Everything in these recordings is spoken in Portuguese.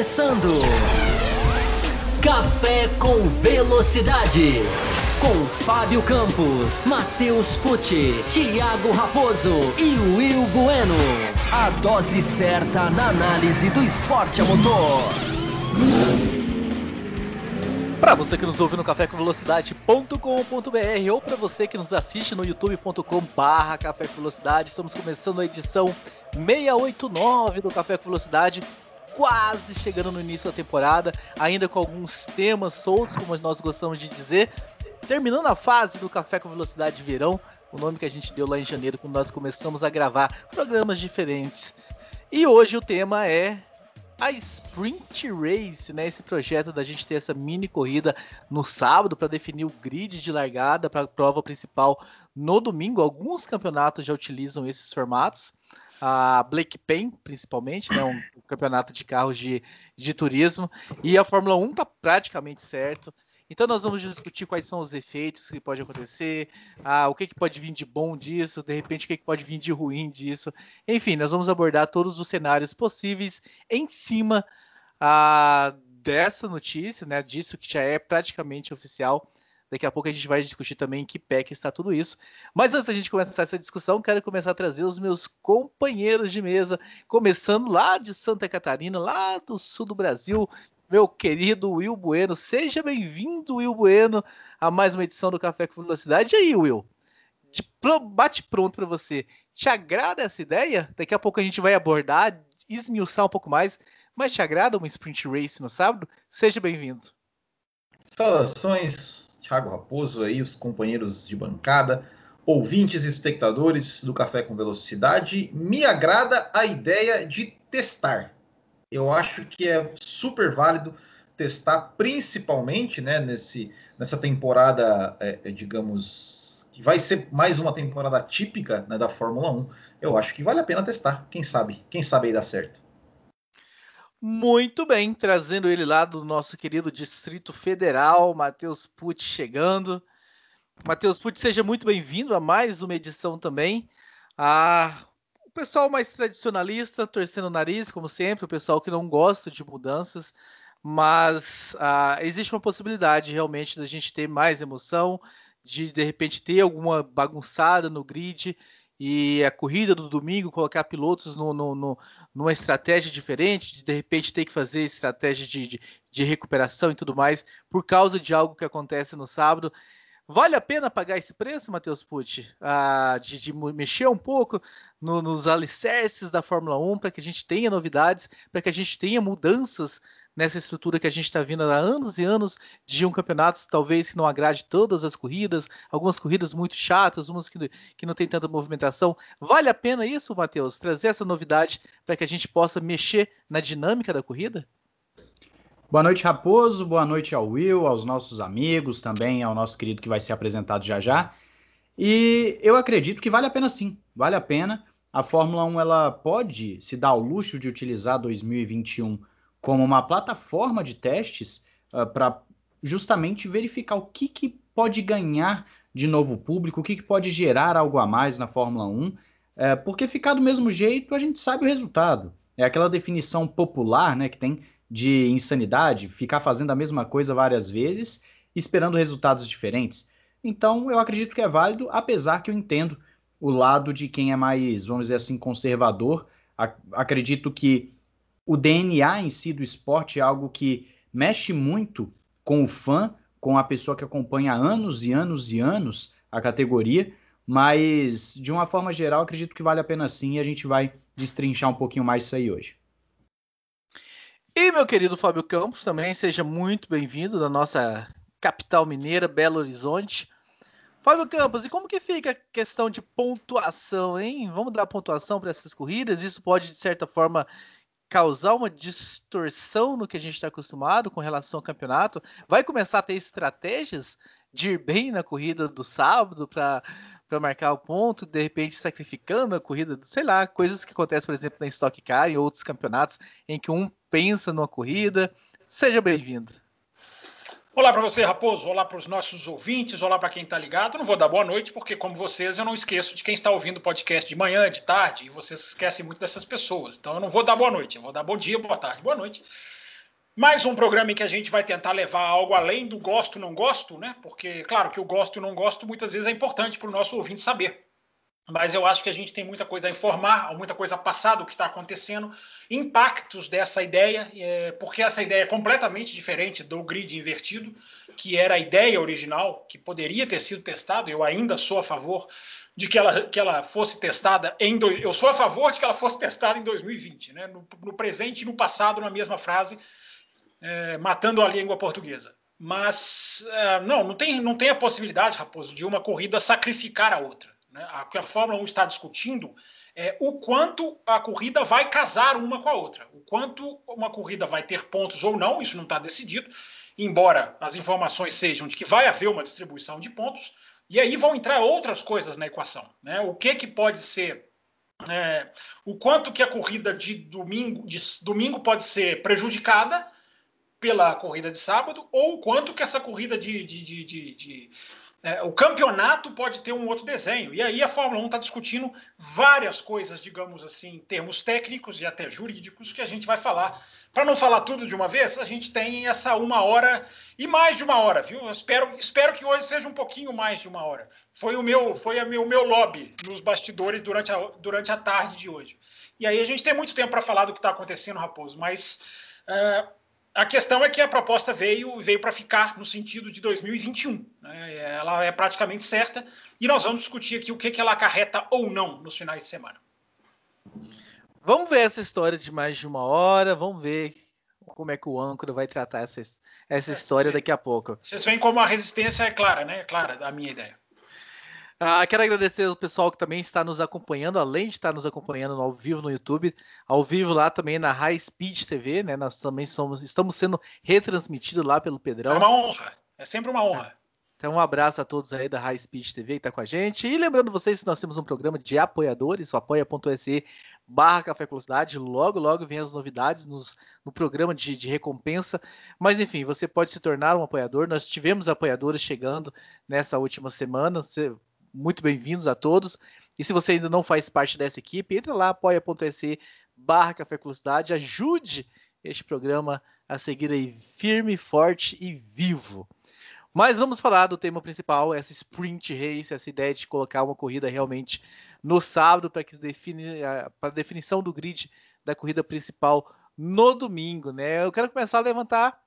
começando. Café com Velocidade. Com Fábio Campos, Matheus Pucci, Thiago Raposo e Will Bueno. A dose certa na análise do esporte a motor. Para você que nos ouve no cafécomvelocidade.com.br ou para você que nos assiste no youtube.com/barra Café com Velocidade, estamos começando a edição 689 do Café com Velocidade, quase chegando no início da temporada, ainda com alguns temas soltos, como nós gostamos de dizer, terminando a fase do Café com Velocidade Verão, o nome que a gente deu lá em janeiro quando nós começamos a gravar programas diferentes. E hoje o tema é a Sprint Race, né? Esse projeto da gente ter essa mini corrida no sábado para definir o grid de largada para a prova principal no domingo. Alguns campeonatos já utilizam esses formatos. A Blake Pen, principalmente, né? Um, campeonato de carros de, de turismo. E a Fórmula 1 tá praticamente certo. Então nós vamos discutir quais são os efeitos que pode acontecer, ah, o que, que pode vir de bom disso, de repente o que, que pode vir de ruim disso. Enfim, nós vamos abordar todos os cenários possíveis em cima ah, dessa notícia, né? Disso que já é praticamente oficial. Daqui a pouco a gente vai discutir também em que pé que está tudo isso. Mas antes da gente começar essa discussão, quero começar a trazer os meus companheiros de mesa, começando lá de Santa Catarina, lá do sul do Brasil, meu querido Will Bueno. Seja bem-vindo, Will Bueno, a mais uma edição do Café com Velocidade. E aí, Will? Bate pronto para você. Te agrada essa ideia? Daqui a pouco a gente vai abordar, esmiuçar um pouco mais. Mas te agrada uma sprint race no sábado? Seja bem-vindo. Saudações, Thiago Raposo aí, os companheiros de bancada, ouvintes e espectadores do Café com Velocidade. Me agrada a ideia de testar eu acho que é super válido testar, principalmente né, nesse, nessa temporada, é, é, digamos, que vai ser mais uma temporada típica né, da Fórmula 1. Eu acho que vale a pena testar. Quem sabe? Quem sabe aí dá certo. Muito bem, trazendo ele lá do nosso querido Distrito Federal, Matheus Pucci chegando. Matheus Pucci, seja muito bem-vindo a mais uma edição também. Ah, o pessoal mais tradicionalista, torcendo o nariz, como sempre, o pessoal que não gosta de mudanças, mas uh, existe uma possibilidade realmente da gente ter mais emoção, de de repente ter alguma bagunçada no grid e a corrida do domingo colocar pilotos no, no, no, numa estratégia diferente, de de repente ter que fazer estratégia de, de, de recuperação e tudo mais, por causa de algo que acontece no sábado. Vale a pena pagar esse preço, Matheus Pucci? Ah, de, de, mexer um pouco no, nos alicerces da Fórmula 1 para que a gente tenha novidades, para que a gente tenha mudanças nessa estrutura que a gente está vindo há anos e anos de um campeonato, talvez que não agrade todas as corridas, algumas corridas muito chatas, umas que, que não tem tanta movimentação. Vale a pena isso, Matheus? Trazer essa novidade para que a gente possa mexer na dinâmica da corrida? Boa noite, Raposo. Boa noite ao Will, aos nossos amigos, também ao nosso querido que vai ser apresentado já já. E eu acredito que vale a pena sim, vale a pena. A Fórmula 1 ela pode se dar ao luxo de utilizar 2021 como uma plataforma de testes uh, para justamente verificar o que, que pode ganhar de novo público, o que, que pode gerar algo a mais na Fórmula 1, é, porque ficar do mesmo jeito a gente sabe o resultado. É aquela definição popular né, que tem de insanidade, ficar fazendo a mesma coisa várias vezes, esperando resultados diferentes. Então, eu acredito que é válido, apesar que eu entendo o lado de quem é mais, vamos dizer assim, conservador. Acredito que o DNA em si do esporte é algo que mexe muito com o fã, com a pessoa que acompanha anos e anos e anos a categoria, mas de uma forma geral, acredito que vale a pena sim e a gente vai destrinchar um pouquinho mais isso aí hoje. E meu querido Fábio Campos também, seja muito bem-vindo da nossa capital mineira, Belo Horizonte. Fábio Campos, e como que fica a questão de pontuação, hein? Vamos dar pontuação para essas corridas? Isso pode, de certa forma, causar uma distorção no que a gente está acostumado com relação ao campeonato? Vai começar a ter estratégias de ir bem na corrida do sábado para para marcar o ponto, de repente sacrificando a corrida, sei lá, coisas que acontecem, por exemplo, na Stock Car e outros campeonatos em que um pensa numa corrida. Seja bem-vindo. Olá para você, Raposo. Olá para os nossos ouvintes. Olá para quem está ligado. Não vou dar boa noite, porque, como vocês, eu não esqueço de quem está ouvindo o podcast de manhã, de tarde, e vocês esquecem muito dessas pessoas. Então, eu não vou dar boa noite. Eu vou dar bom dia, boa tarde, boa noite. Mais um programa em que a gente vai tentar levar algo além do gosto não gosto, né? Porque, claro, que o gosto e não gosto muitas vezes é importante para o nosso ouvinte saber. Mas eu acho que a gente tem muita coisa a informar, muita coisa a passar do que está acontecendo, impactos dessa ideia, é, porque essa ideia é completamente diferente do grid invertido, que era a ideia original, que poderia ter sido testada. Eu ainda sou a favor de que ela, que ela fosse testada em. Do, eu sou a favor de que ela fosse testada em 2020, né? no, no presente e no passado, na mesma frase, é, matando a língua portuguesa. Mas é, não, não tem, não tem a possibilidade, Raposo, de uma corrida sacrificar a outra. Né? O que a Fórmula 1 está discutindo é o quanto a corrida vai casar uma com a outra, o quanto uma corrida vai ter pontos ou não, isso não está decidido, embora as informações sejam de que vai haver uma distribuição de pontos, e aí vão entrar outras coisas na equação. Né? O que, que pode ser é, o quanto que a corrida de domingo, de domingo pode ser prejudicada pela corrida de sábado, ou o quanto que essa corrida de, de, de, de, de é, o campeonato pode ter um outro desenho. E aí a Fórmula 1 está discutindo várias coisas, digamos assim, em termos técnicos e até jurídicos, que a gente vai falar. Para não falar tudo de uma vez, a gente tem essa uma hora e mais de uma hora, viu? Espero, espero que hoje seja um pouquinho mais de uma hora. Foi o meu, foi a meu, o meu lobby nos bastidores durante a, durante a tarde de hoje. E aí a gente tem muito tempo para falar do que está acontecendo, Raposo, mas. Uh, a questão é que a proposta veio veio para ficar no sentido de 2021. Né? Ela é praticamente certa e nós vamos discutir aqui o que, que ela acarreta ou não nos finais de semana. Vamos ver essa história de mais de uma hora, vamos ver como é que o âncora vai tratar essa, essa é, história daqui a pouco. Vocês veem como a resistência é clara, né? É clara a minha ideia. Ah, quero agradecer ao pessoal que também está nos acompanhando, além de estar nos acompanhando ao vivo no YouTube, ao vivo lá também na High Speed TV, né? Nós também somos, estamos sendo retransmitidos lá pelo Pedrão. É uma honra, é sempre uma honra. Então, um abraço a todos aí da High Speed TV que está com a gente. E lembrando vocês que nós temos um programa de apoiadores, apoia.se barra Café Velocidade. Logo, logo vem as novidades nos, no programa de, de, recompensa. Mas, enfim, você pode se tornar um apoiador. Nós tivemos apoiadores chegando nessa última semana. Você muito bem-vindos a todos. E se você ainda não faz parte dessa equipe, entra lá, apoia.se barra Café Velocidade, ajude este programa a seguir aí firme, forte e vivo. Mas vamos falar do tema principal, essa sprint race, essa ideia de colocar uma corrida realmente no sábado para que define para a definição do grid da corrida principal no domingo, né? Eu quero começar a levantar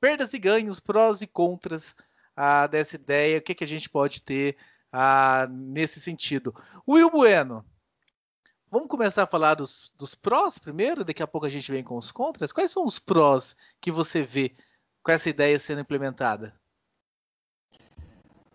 perdas e ganhos, prós e contras ah, dessa ideia, o que, que a gente pode ter ah, nesse sentido. Will Bueno, vamos começar a falar dos, dos prós primeiro, daqui a pouco a gente vem com os contras. Quais são os prós que você vê com essa ideia sendo implementada?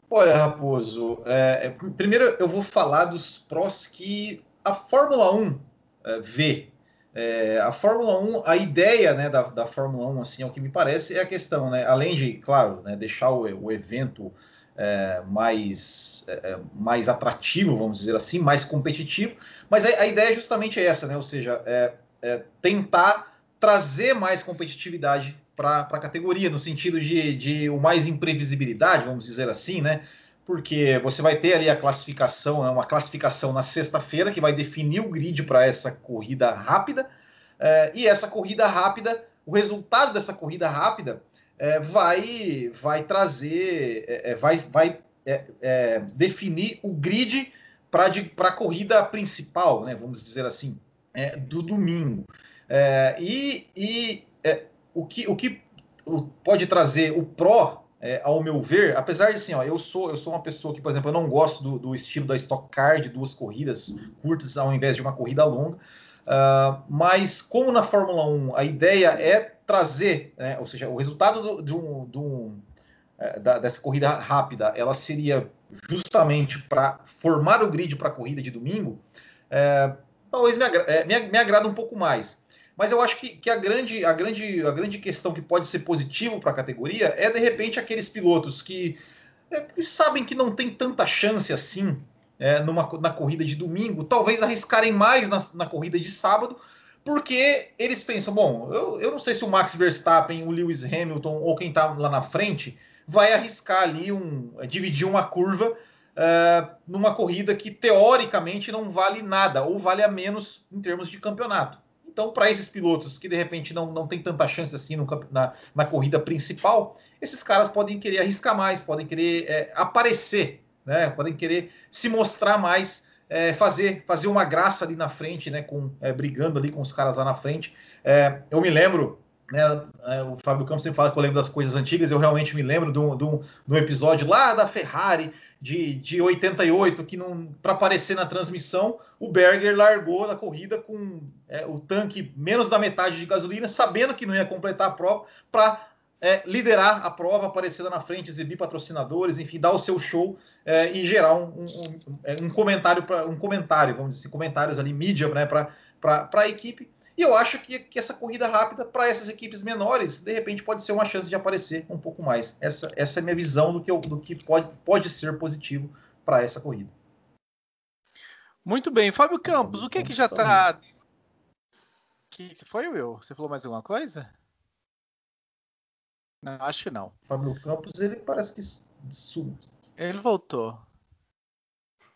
Olha, Raposo, é, é primeiro eu vou falar dos prós que a Fórmula 1 é, vê. É, a Fórmula 1, a ideia né, da, da Fórmula 1, assim, ao que me parece, é a questão, né, além de, claro, né, deixar o, o evento é, mais, é, é, mais atrativo, vamos dizer assim, mais competitivo. Mas a, a ideia é justamente essa, né? Ou seja, é, é tentar trazer mais competitividade para a categoria, no sentido de, de o mais imprevisibilidade, vamos dizer assim, né? Porque você vai ter ali a classificação, né? uma classificação na sexta-feira que vai definir o grid para essa corrida rápida. É, e essa corrida rápida, o resultado dessa corrida rápida é, vai, vai trazer, é, é vai, vai é, é, definir o grid para a corrida principal, né, vamos dizer assim, do domingo. e e o que, o que pode trazer o pró, ao meu ver, apesar de assim, ó, eu sou eu sou uma pessoa que, por exemplo, eu não gosto do, do estilo da Stock Car de duas corridas curtas ao invés de uma corrida longa. Uh, mas como na Fórmula 1 a ideia é trazer, né, ou seja, o resultado do, do, do, é, da, dessa corrida rápida, ela seria justamente para formar o grid para a corrida de domingo, é, talvez me, agra é, me, me, agrada um pouco mais. Mas eu acho que, que, a, grande, a, grande, a grande questão que pode ser positivo para a categoria é, de repente, aqueles pilotos que, é, que sabem que não tem tanta chance assim é, numa, na corrida de domingo, talvez arriscarem mais na, na corrida de sábado, porque eles pensam, bom, eu, eu não sei se o Max Verstappen, o Lewis Hamilton ou quem está lá na frente vai arriscar ali um dividir uma curva uh, numa corrida que teoricamente não vale nada ou vale a menos em termos de campeonato. Então, para esses pilotos que de repente não, não tem tanta chance assim no, na, na corrida principal, esses caras podem querer arriscar mais, podem querer é, aparecer, né? podem querer se mostrar mais, é, fazer, fazer uma graça ali na frente, né? com, é, brigando ali com os caras lá na frente. É, eu me lembro né, é, o Fábio Campos sempre fala que eu lembro das coisas antigas, eu realmente me lembro de um, de um, de um episódio lá da Ferrari de, de 88, que para aparecer na transmissão, o Berger largou na corrida com é, o tanque menos da metade de gasolina, sabendo que não ia completar a prova, para é, liderar a prova, aparecer lá na frente, exibir patrocinadores, enfim, dar o seu show é, e gerar um, um, um, é, um comentário, para um comentário, vamos dizer assim, comentários ali, mídia né, para a equipe. E eu acho que, que essa corrida rápida, para essas equipes menores, de repente pode ser uma chance de aparecer um pouco mais. Essa, essa é a minha visão do que, eu, do que pode, pode ser positivo para essa corrida. Muito bem. Fábio Campos, o que, é que já está. Que foi, Will? Você falou mais alguma coisa? Não, acho que não. Fábio Campos, ele parece que sumiu. Ele voltou.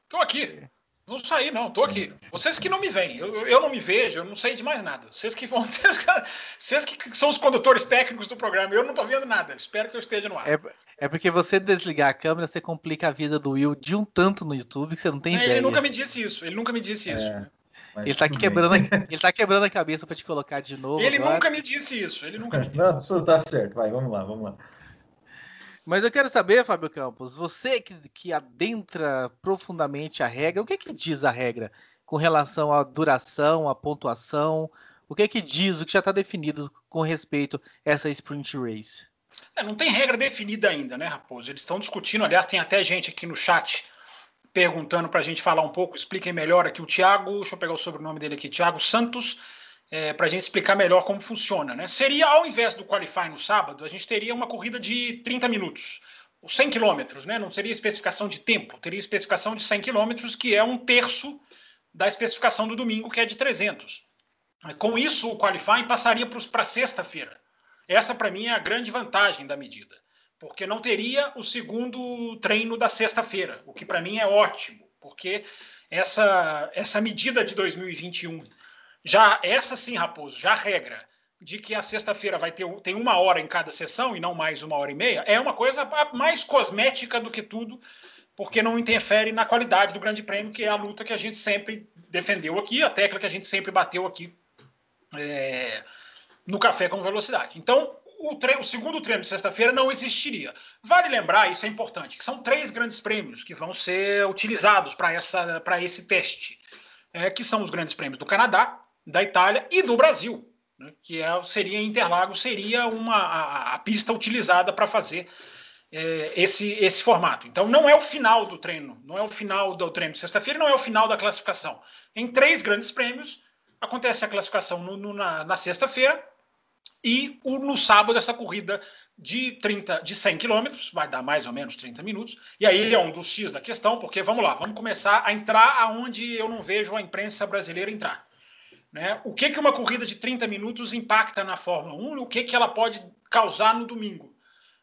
Estou aqui. Não saí, não, tô aqui. Vocês que não me veem, eu, eu não me vejo, eu não sei de mais nada. Vocês que vão vocês que são os condutores técnicos do programa, eu não tô vendo nada. Espero que eu esteja no ar. É, é porque você desligar a câmera, você complica a vida do Will de um tanto no YouTube que você não tem é, ideia. Ele nunca me disse isso, ele nunca me disse isso. É, ele tá, quebrando a, ele tá quebrando a cabeça para te colocar de novo. Ele agora. nunca me disse isso, ele nunca me disse não, isso. Tá certo, vai, vamos lá, vamos lá. Mas eu quero saber, Fábio Campos, você que, que adentra profundamente a regra, o que, que diz a regra com relação à duração, à pontuação? O que que diz, o que já está definido com respeito a essa sprint race? É, não tem regra definida ainda, né, Raposo? Eles estão discutindo, aliás, tem até gente aqui no chat perguntando para a gente falar um pouco, expliquem melhor aqui o Thiago, deixa eu pegar o sobrenome dele aqui, Thiago Santos, é, para a gente explicar melhor como funciona. Né? Seria, ao invés do Qualify no sábado, a gente teria uma corrida de 30 minutos, 100 quilômetros, né? não seria especificação de tempo, teria especificação de 100 quilômetros, que é um terço da especificação do domingo, que é de 300. Com isso, o Qualify passaria para sexta-feira. Essa, para mim, é a grande vantagem da medida, porque não teria o segundo treino da sexta-feira, o que para mim é ótimo, porque essa, essa medida de 2021 já essa sim, Raposo, já regra de que a sexta-feira vai ter tem uma hora em cada sessão e não mais uma hora e meia, é uma coisa mais cosmética do que tudo, porque não interfere na qualidade do Grande Prêmio, que é a luta que a gente sempre defendeu aqui, a tecla que a gente sempre bateu aqui é, no Café com Velocidade. Então, o, treino, o segundo treino de sexta-feira não existiria. Vale lembrar, isso é importante, que são três grandes prêmios que vão ser utilizados para esse teste, é, que são os grandes prêmios do Canadá, da Itália e do Brasil, né, que é, seria Interlagos, seria uma, a, a pista utilizada para fazer é, esse, esse formato. Então não é o final do treino, não é o final do treino de sexta-feira, não é o final da classificação. Em três grandes prêmios, acontece a classificação no, no, na, na sexta-feira e o, no sábado essa corrida de 30, de 100 quilômetros, vai dar mais ou menos 30 minutos, e aí é um dos X da questão, porque vamos lá, vamos começar a entrar aonde eu não vejo a imprensa brasileira entrar. Né? O que, que uma corrida de 30 minutos impacta na Fórmula 1 e o que, que ela pode causar no domingo?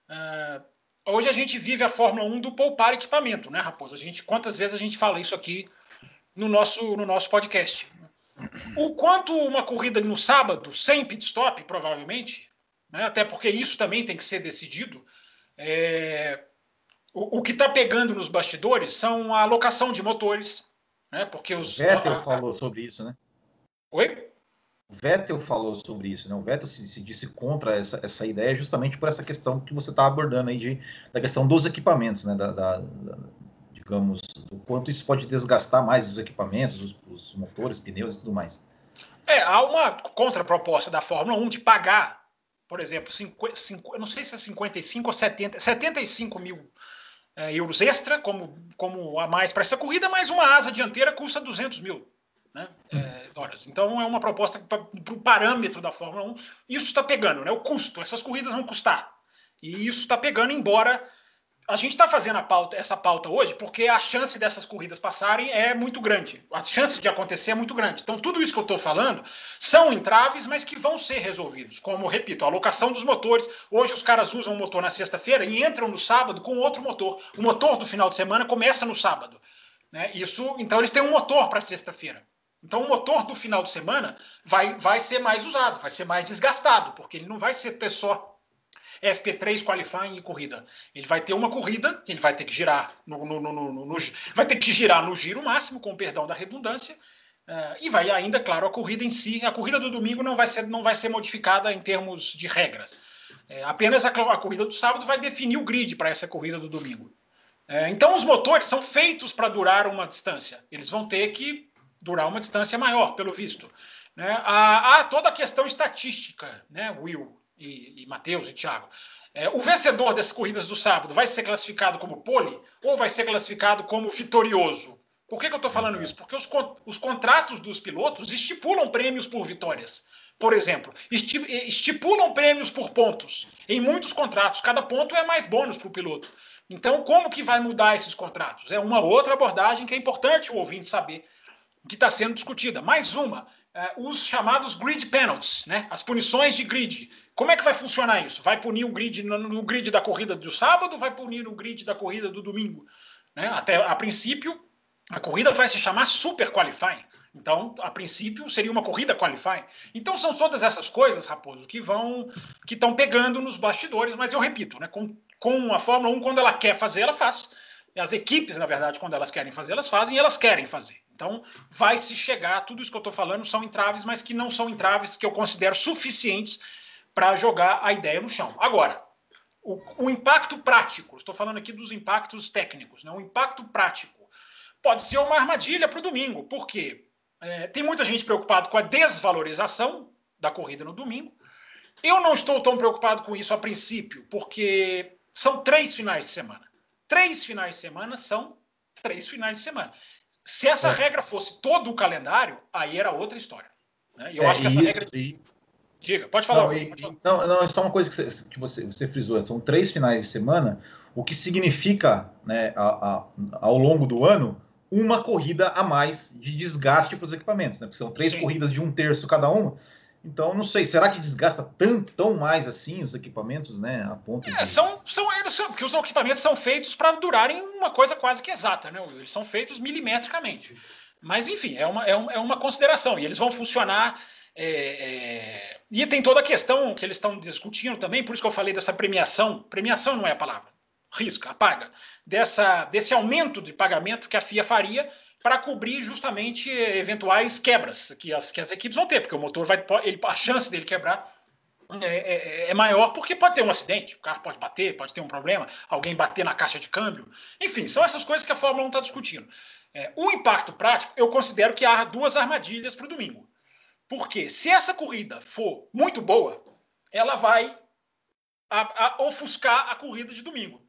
Uh, hoje a gente vive a Fórmula 1 do poupar equipamento, né, Raposo? A gente, quantas vezes a gente fala isso aqui no nosso, no nosso podcast? O quanto uma corrida no sábado, sem pit stop, provavelmente, né, até porque isso também tem que ser decidido, é, o, o, que está pegando nos bastidores são a alocação de motores, né, porque os... Vettel a, falou sobre isso, né? Oi? Vettel falou sobre isso, né? O Vettel se, se, disse contra essa, essa ideia justamente por essa questão que você está abordando aí de, da questão dos equipamentos, né? Da, da, da, digamos, o quanto isso pode desgastar mais os equipamentos, os, os motores, pneus e tudo mais. É, há uma contraproposta da Fórmula 1 de pagar, por exemplo, cinco, cinco, eu não sei se é 55 ou 70, 75 mil é, euros extra, como, como a mais para essa corrida, mas uma asa dianteira custa 200 mil né, é, dólares. Então é uma proposta para o parâmetro da Fórmula 1. Isso está pegando, né? O custo, essas corridas vão custar. E isso está pegando, embora a gente está fazendo pauta, essa pauta hoje porque a chance dessas corridas passarem é muito grande. A chance de acontecer é muito grande. Então, tudo isso que eu estou falando são entraves, mas que vão ser resolvidos. Como, repito, a alocação dos motores. Hoje os caras usam o motor na sexta-feira e entram no sábado com outro motor. O motor do final de semana começa no sábado. Né? Isso, então eles têm um motor para sexta-feira. Então o motor do final de semana vai, vai ser mais usado, vai ser mais desgastado, porque ele não vai ser ter só FP3 qualifying e corrida. Ele vai ter uma corrida, ele vai ter que girar no, no, no, no vai ter que girar no giro máximo, com perdão da redundância, uh, e vai ainda, claro, a corrida em si. A corrida do domingo não vai ser, não vai ser modificada em termos de regras. É, apenas a, a, corrida do sábado vai definir o grid para essa corrida do domingo. É, então os motores são feitos para durar uma distância. Eles vão ter que durar uma distância maior, pelo visto. Né? Há, há toda a questão estatística, né, Will e, e Matheus e Thiago. É, o vencedor das corridas do sábado vai ser classificado como pole ou vai ser classificado como vitorioso? Por que, que eu estou falando isso? Porque os, os contratos dos pilotos estipulam prêmios por vitórias. Por exemplo, estipulam prêmios por pontos. Em muitos contratos, cada ponto é mais bônus para o piloto. Então, como que vai mudar esses contratos? É uma outra abordagem que é importante o ouvinte saber que está sendo discutida. Mais uma, é, os chamados grid penalties, né? as punições de grid. Como é que vai funcionar isso? Vai punir o grid no, no grid da corrida do sábado, vai punir o grid da corrida do domingo? Né? Até a princípio, a corrida vai se chamar Super Qualifying. Então, a princípio, seria uma corrida qualifying. Então, são todas essas coisas, Raposo, que vão, que estão pegando nos bastidores, mas eu repito, né, com, com a Fórmula 1, quando ela quer fazer, ela faz. As equipes, na verdade, quando elas querem fazer, elas fazem e elas querem fazer. Então, vai se chegar, tudo isso que eu estou falando são entraves, mas que não são entraves que eu considero suficientes para jogar a ideia no chão. Agora, o, o impacto prático, estou falando aqui dos impactos técnicos, né? o impacto prático pode ser uma armadilha para o domingo. Por quê? É, tem muita gente preocupada com a desvalorização da corrida no domingo. Eu não estou tão preocupado com isso a princípio, porque são três finais de semana. Três finais de semana são três finais de semana. Se essa é. regra fosse todo o calendário, aí era outra história. Né? Eu é, acho que essa isso, regra. E... Diga, pode falar. Não, e, não, não, é só uma coisa que você, que você, você frisou: são três finais de semana, o que significa, né, a, a, ao longo do ano, uma corrida a mais de desgaste para os equipamentos, né? Porque são três Sim. corridas de um terço cada uma. Então, não sei, será que desgasta tanto, tão mais assim os equipamentos, né? A ponto é, de... são, são, eles são, porque os equipamentos são feitos para durarem uma coisa quase que exata, né? Eles são feitos milimetricamente. Mas, enfim, é uma, é, uma, é uma consideração. E eles vão funcionar. É, é... E tem toda a questão que eles estão discutindo também, por isso que eu falei dessa premiação. Premiação não é a palavra risca, apaga, dessa, desse aumento de pagamento que a FIA faria para cobrir justamente eventuais quebras que as, que as equipes vão ter, porque o motor vai. Ele, a chance dele quebrar é, é, é, maior, porque pode ter um acidente, o carro pode bater, pode ter um problema, alguém bater na caixa de câmbio. Enfim, são essas coisas que a Fórmula 1 está discutindo. É, o impacto prático, eu considero que há duas armadilhas para o domingo. Porque se essa corrida for muito boa, ela vai a, a ofuscar a corrida de domingo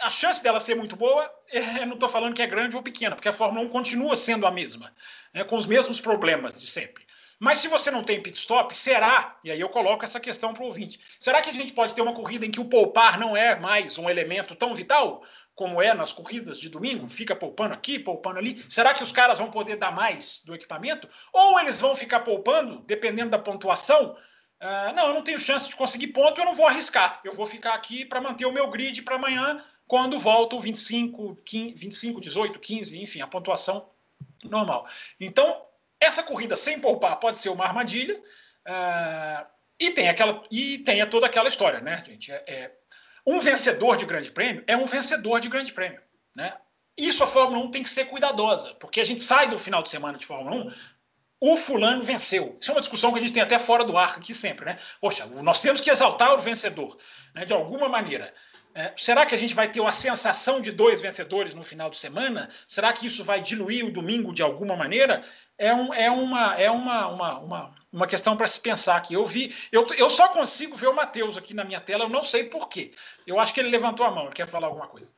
a chance dela ser muito boa, é, eu não estou falando que é grande ou pequena, porque a Fórmula 1 continua sendo a mesma, né, com os mesmos problemas de sempre. Mas se você não tem pit stop, será, e aí eu coloco essa questão para o ouvinte, será que a gente pode ter uma corrida em que o poupar não é mais um elemento tão vital como é nas corridas de domingo? Fica poupando aqui, poupando ali. Será que os caras vão poder dar mais do equipamento? Ou eles vão ficar poupando, dependendo da pontuação, Uh, não, eu não tenho chance de conseguir ponto, eu não vou arriscar. Eu vou ficar aqui para manter o meu grid para amanhã quando volta o 25, 15, 25, 18, 15, enfim, a pontuação normal. Então, essa corrida sem poupar pode ser uma armadilha. Uh, e tem aquela e tem toda aquela história, né, gente? É, é, um vencedor de grande prêmio é um vencedor de grande prêmio, né? Isso a Fórmula 1 tem que ser cuidadosa, porque a gente sai do final de semana de Fórmula 1, o fulano venceu. Isso é uma discussão que a gente tem até fora do ar aqui sempre, né? Poxa, nós temos que exaltar o vencedor, né, de alguma maneira. É, será que a gente vai ter uma sensação de dois vencedores no final de semana? Será que isso vai diluir o domingo de alguma maneira? É, um, é, uma, é uma, uma, uma, uma questão para se pensar aqui. Eu vi, eu, eu só consigo ver o Matheus aqui na minha tela, eu não sei por quê. Eu acho que ele levantou a mão, ele quer falar alguma coisa.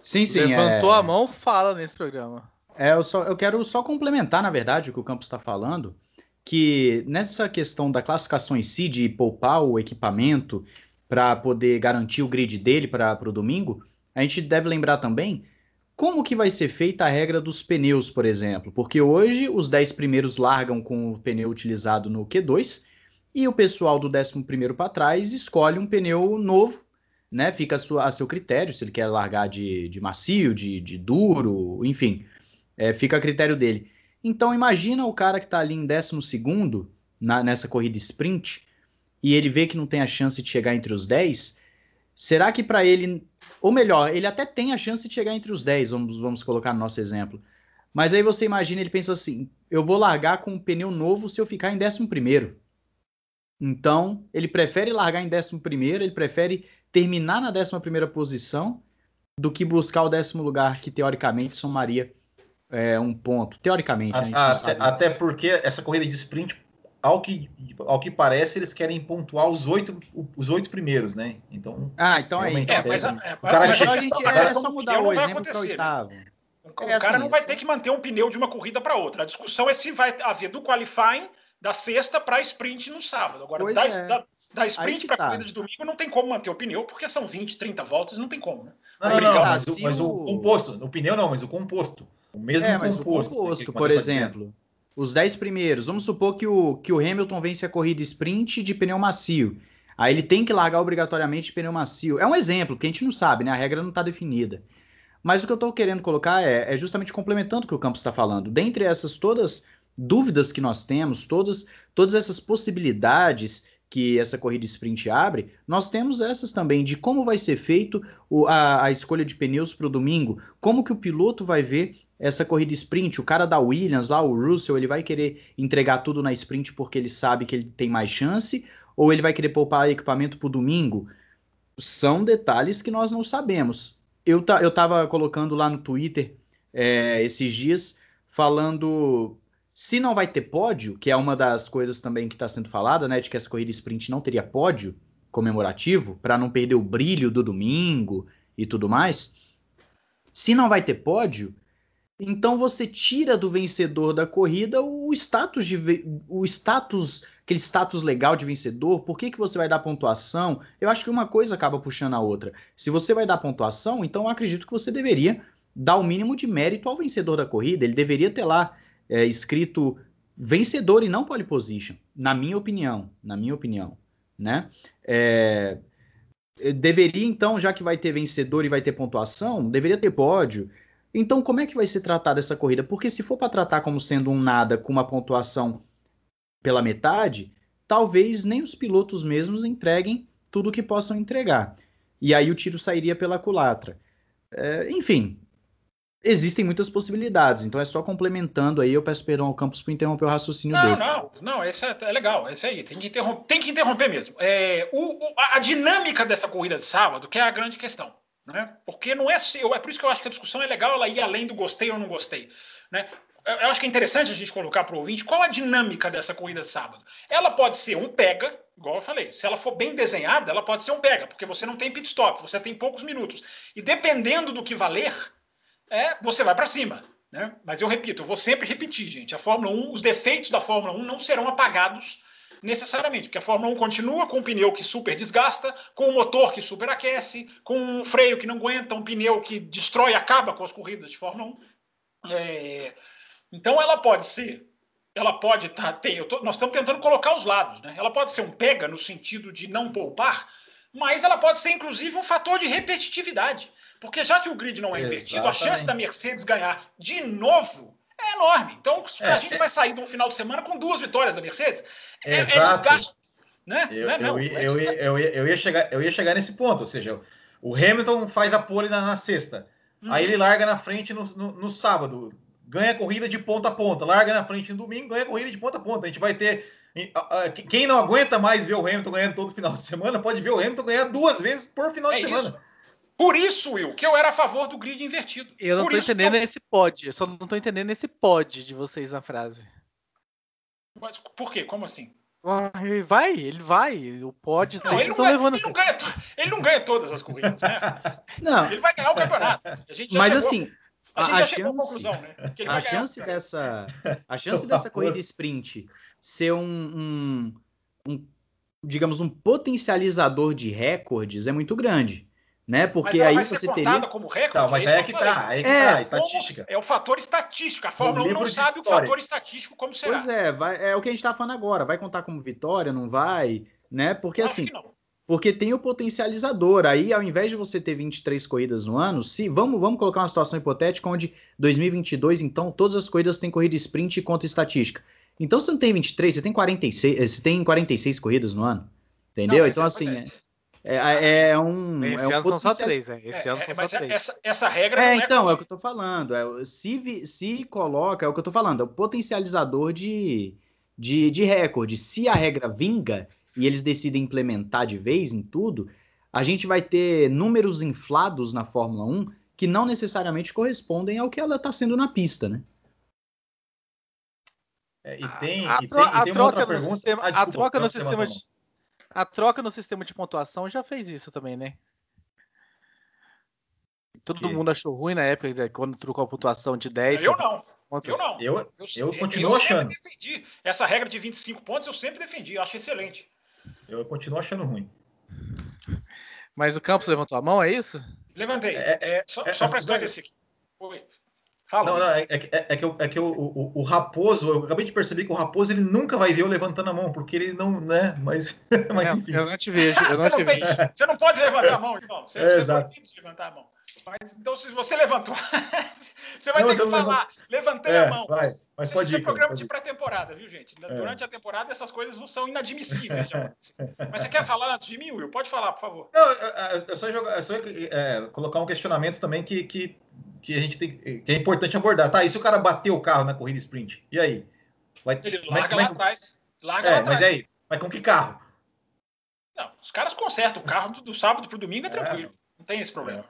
Sim, sim. Levantou é... a mão, fala nesse programa. É, eu, só, eu quero só complementar, na verdade, o que o Campos está falando, que nessa questão da classificação em si, de poupar o equipamento, para poder garantir o grid dele para o domingo, a gente deve lembrar também como que vai ser feita a regra dos pneus, por exemplo, porque hoje os 10 primeiros largam com o pneu utilizado no Q2 e o pessoal do 11 primeiro para trás escolhe um pneu novo, né? Fica a, sua, a seu critério, se ele quer largar de, de macio, de, de duro, enfim, é, fica a critério dele. Então imagina o cara que está ali em décimo segundo na, nessa corrida sprint e ele vê que não tem a chance de chegar entre os 10, será que para ele, ou melhor, ele até tem a chance de chegar entre os 10, vamos, vamos colocar no nosso exemplo. Mas aí você imagina, ele pensa assim: eu vou largar com um pneu novo se eu ficar em décimo primeiro. Então, ele prefere largar em décimo primeiro, ele prefere terminar na décima primeira posição do que buscar o décimo lugar, que teoricamente somaria é, um ponto. Teoricamente, né? até, até, porque essa corrida de sprint, ao que, ao que parece, eles querem pontuar os oito, os oito primeiros, né? Então. Ah, então aí. É, mas, é, o cara mas a gente, é só mudar o exemplo para oitavo. Né? O, é cara assim, não vai ter que manter um pneu de uma corrida para outra. A discussão é se vai haver do qualifying da sexta para sprint no sábado. Agora, da, é. da, da, sprint para tá. corrida de domingo não tem como manter o pneu, porque são 20, 30 voltas, não tem como. Né? Não, não, não, mas, o, mas o composto, o pneu não, mas o composto. O mesmo é, composto. O composto, por exemplo, os 10 primeiros, vamos supor que o, que o Hamilton vence a corrida sprint de pneu macio. Aí ele tem que largar obrigatoriamente de pneu macio. É um exemplo, que a gente não sabe, né? A regra não está definida. Mas o que eu estou querendo colocar é, é, justamente complementando o que o Campos está falando. Dentre essas todas dúvidas que nós temos, todas, todas essas possibilidades que essa corrida sprint abre, nós temos essas também de como vai ser feito o, a, a escolha de pneus para o domingo, como que o piloto vai ver essa corrida sprint, o cara da Williams lá, o Russell, ele vai querer entregar tudo na sprint porque ele sabe que ele tem mais chance, ou ele vai querer poupar equipamento para o domingo? São detalhes que nós não sabemos eu, ta, eu tava colocando lá no Twitter é, esses dias, falando se não vai ter pódio, que é uma das coisas também que está sendo falada, né, de que essa corrida sprint não teria pódio comemorativo, para não perder o brilho do domingo e tudo mais. Se não vai ter pódio, então você tira do vencedor da corrida o status de o status aquele status legal de vencedor, por que, que você vai dar pontuação? Eu acho que uma coisa acaba puxando a outra. Se você vai dar pontuação, então eu acredito que você deveria dar o mínimo de mérito ao vencedor da corrida. Ele deveria ter lá é, escrito vencedor e não pole position, na minha opinião. Na minha opinião, né? É, deveria então, já que vai ter vencedor e vai ter pontuação, deveria ter pódio. Então, como é que vai ser tratada essa corrida? Porque se for para tratar como sendo um nada com uma pontuação pela metade, talvez nem os pilotos mesmos entreguem tudo o que possam entregar. E aí o tiro sairia pela culatra. É, enfim, existem muitas possibilidades. Então é só complementando aí. Eu peço perdão ao Campos por interromper o raciocínio não, dele. Não, não, esse é, é legal. Esse aí tem que interromper, tem que interromper mesmo. É, o, o, a dinâmica dessa corrida de sábado que é a grande questão. Né? Porque não é. É por isso que eu acho que a discussão é legal ela ir além do gostei ou não gostei. Né? eu acho que é interessante a gente colocar para o ouvinte qual a dinâmica dessa corrida de sábado. Ela pode ser um pega, igual eu falei. Se ela for bem desenhada, ela pode ser um pega, porque você não tem pit stop, você tem poucos minutos. E dependendo do que valer, é, você vai para cima. Né? Mas eu repito, eu vou sempre repetir, gente. A Fórmula 1, os defeitos da Fórmula 1 não serão apagados necessariamente, porque a Fórmula 1 continua com um pneu que super desgasta, com um motor que superaquece, com um freio que não aguenta, um pneu que destrói, acaba com as corridas de Fórmula 1. É, então ela pode ser, ela pode estar, tá, tem, tô, nós estamos tentando colocar os lados, né? Ela pode ser um pega no sentido de não poupar, mas ela pode ser inclusive um fator de repetitividade, porque já que o grid não é invertido, Exatamente. a chance da Mercedes ganhar de novo é enorme. Então é, a gente é. vai sair de um final de semana com duas vitórias da Mercedes. É, é desgaste. Né? Eu, não, não, eu, eu, eu, ia, eu, ia chegar, eu ia chegar nesse ponto, ou seja, o Hamilton faz a pole na, na sexta, hum. aí ele larga na frente no, no, no sábado, ganha corrida de ponta a ponta, larga na frente no domingo, ganha corrida de ponta a ponta. A gente vai ter. Quem não aguenta mais ver o Hamilton ganhando todo final de semana, pode ver o Hamilton ganhar duas vezes por final é de semana. Por isso, Will, que eu era a favor do grid invertido. Eu não por tô entendendo eu... esse pod. Eu só não tô entendendo esse pod de vocês na frase. Mas por quê? Como assim? Ele vai, ele vai. O pod não, ele, não ganha, levando... ele, não ganha, ele não ganha todas as corridas, né? Não. Ele vai ganhar o campeonato. Mas chegou... assim, a, a, a chance, conclusão, né? a chance dessa, a chance dessa corrida sprint ser um, um, um, digamos, um potencializador de recordes é muito grande. Né? Porque aí você teria. como recorde? Não, mas é aí é que tá, aí é que é, tá, estatística. É o fator estatístico. A Fórmula 1 não sabe história. o fator estatístico como será. Pois é, vai, é o que a gente tá falando agora. Vai contar como vitória, não vai? Né? Porque assim. porque tem o potencializador. Aí, ao invés de você ter 23 corridas no ano, se vamos, vamos colocar uma situação hipotética onde 2022, então, todas as corridas têm corrida sprint e conta estatística. Então, você não tem 23, você tem 46, você tem 46 corridas no ano. Entendeu? Não, então, é, assim, é. É, é, é um. Esse é um ano são só três, é. Esse é, ano é, são só três. Essa, essa regra. É, então, é o que eu tô falando. É, se, se coloca, é o que eu tô falando, é o potencializador de, de, de recorde. Se a regra vinga e eles decidem implementar de vez em tudo, a gente vai ter números inflados na Fórmula 1 que não necessariamente correspondem ao que ela está sendo na pista, né? É, e tem, a, e tem, a, e tem troca no pergunta. Sistema, ah, desculpa, a troca no sistema de, a troca no sistema de pontuação já fez isso também, né? Todo que? mundo achou ruim na época, né, quando trocou a pontuação de 10. Eu não. Eu não. Eu, eu, eu continuo eu achando. defendi. Essa regra de 25 pontos eu sempre defendi. Eu acho excelente. Eu continuo achando ruim. Mas o Campos levantou a mão, é isso? Levantei. É, é, só é, só para esclarecer aqui. Oi. Fala. Não, não, é, é, é, que, eu, é que o, o, o, Raposo, eu acabei de perceber que o Raposo ele nunca vai ver eu levantando a mão, porque ele não, né? Mas, mas enfim. Eu não te vejo, eu não te vejo. Você não pode levantar a mão, então. Você, é, você exato. pode levantar a mão. Mas, então, se você levantou, você vai não, ter que falar, levantei é, a mão. Vai, mas pode Isso ir. é programa pode de pré-temporada, viu, gente? É. Durante a temporada, essas coisas não são inadmissíveis. mas você quer falar antes de mim, Will? Pode falar, por favor. Não, é só, jogar, é só é, colocar um questionamento também que, que que a gente tem que é importante abordar. Tá, e se o cara bateu o carro na corrida sprint? E aí? Vai, Ele é larga é, lá é, atrás. Larga é, lá atrás. Mas aí? Mas com que carro? Não, os caras consertam. O carro do, do sábado para o domingo é tranquilo. Não tem esse problema.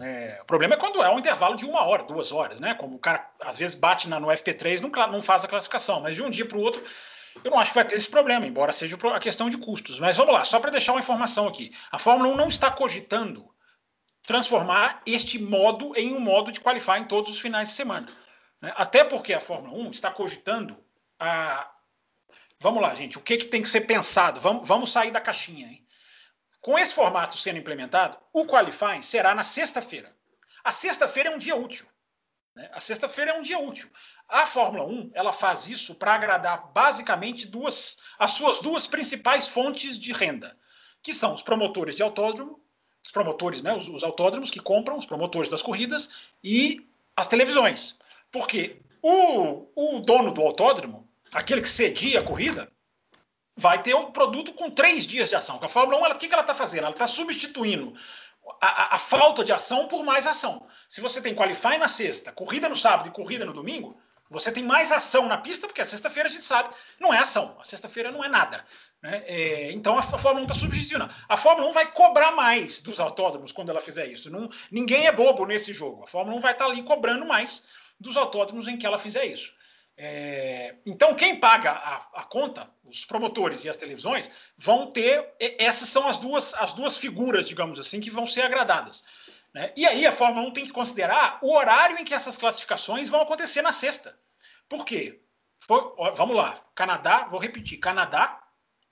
É, o problema é quando é um intervalo de uma hora, duas horas, né? Como o cara às vezes bate na, no FP3, não, não faz a classificação, mas de um dia para o outro, eu não acho que vai ter esse problema, embora seja a questão de custos. Mas vamos lá, só para deixar uma informação aqui: a Fórmula 1 não está cogitando transformar este modo em um modo de qualify em todos os finais de semana. Né? Até porque a Fórmula 1 está cogitando a. Vamos lá, gente, o que, que tem que ser pensado? Vamos, vamos sair da caixinha. Hein? Com esse formato sendo implementado, o qualifying será na sexta-feira. A sexta-feira é um dia útil. Né? A sexta-feira é um dia útil. A Fórmula 1 ela faz isso para agradar basicamente duas, as suas duas principais fontes de renda, que são os promotores de autódromo os promotores, né, os, os autódromos que compram, os promotores das corridas e as televisões. Porque o, o dono do autódromo, aquele que cedia a corrida, vai ter um produto com três dias de ação. a Fórmula 1, ela, o que, que ela está fazendo? Ela está substituindo a, a, a, falta de ação por mais ação. Se você tem qualify na sexta, corrida no sábado e corrida no domingo, você tem mais ação na pista, porque a sexta-feira a gente sabe, não é ação. A sexta-feira não é nada. Né? É, então a Fórmula 1 está substituindo. A Fórmula 1 vai cobrar mais dos autódromos quando ela fizer isso. Não, ninguém é bobo nesse jogo. A Fórmula 1 vai estar tá ali cobrando mais dos autódromos em que ela fizer isso. É, então, quem paga a, a, conta, os promotores e as televisões, vão ter. Essas são as duas, as duas figuras, digamos assim, que vão ser agradadas. Né? E aí a Fórmula 1 tem que considerar o horário em que essas classificações vão acontecer na sexta. Por quê? Foi, vamos lá. Canadá, vou repetir: Canadá,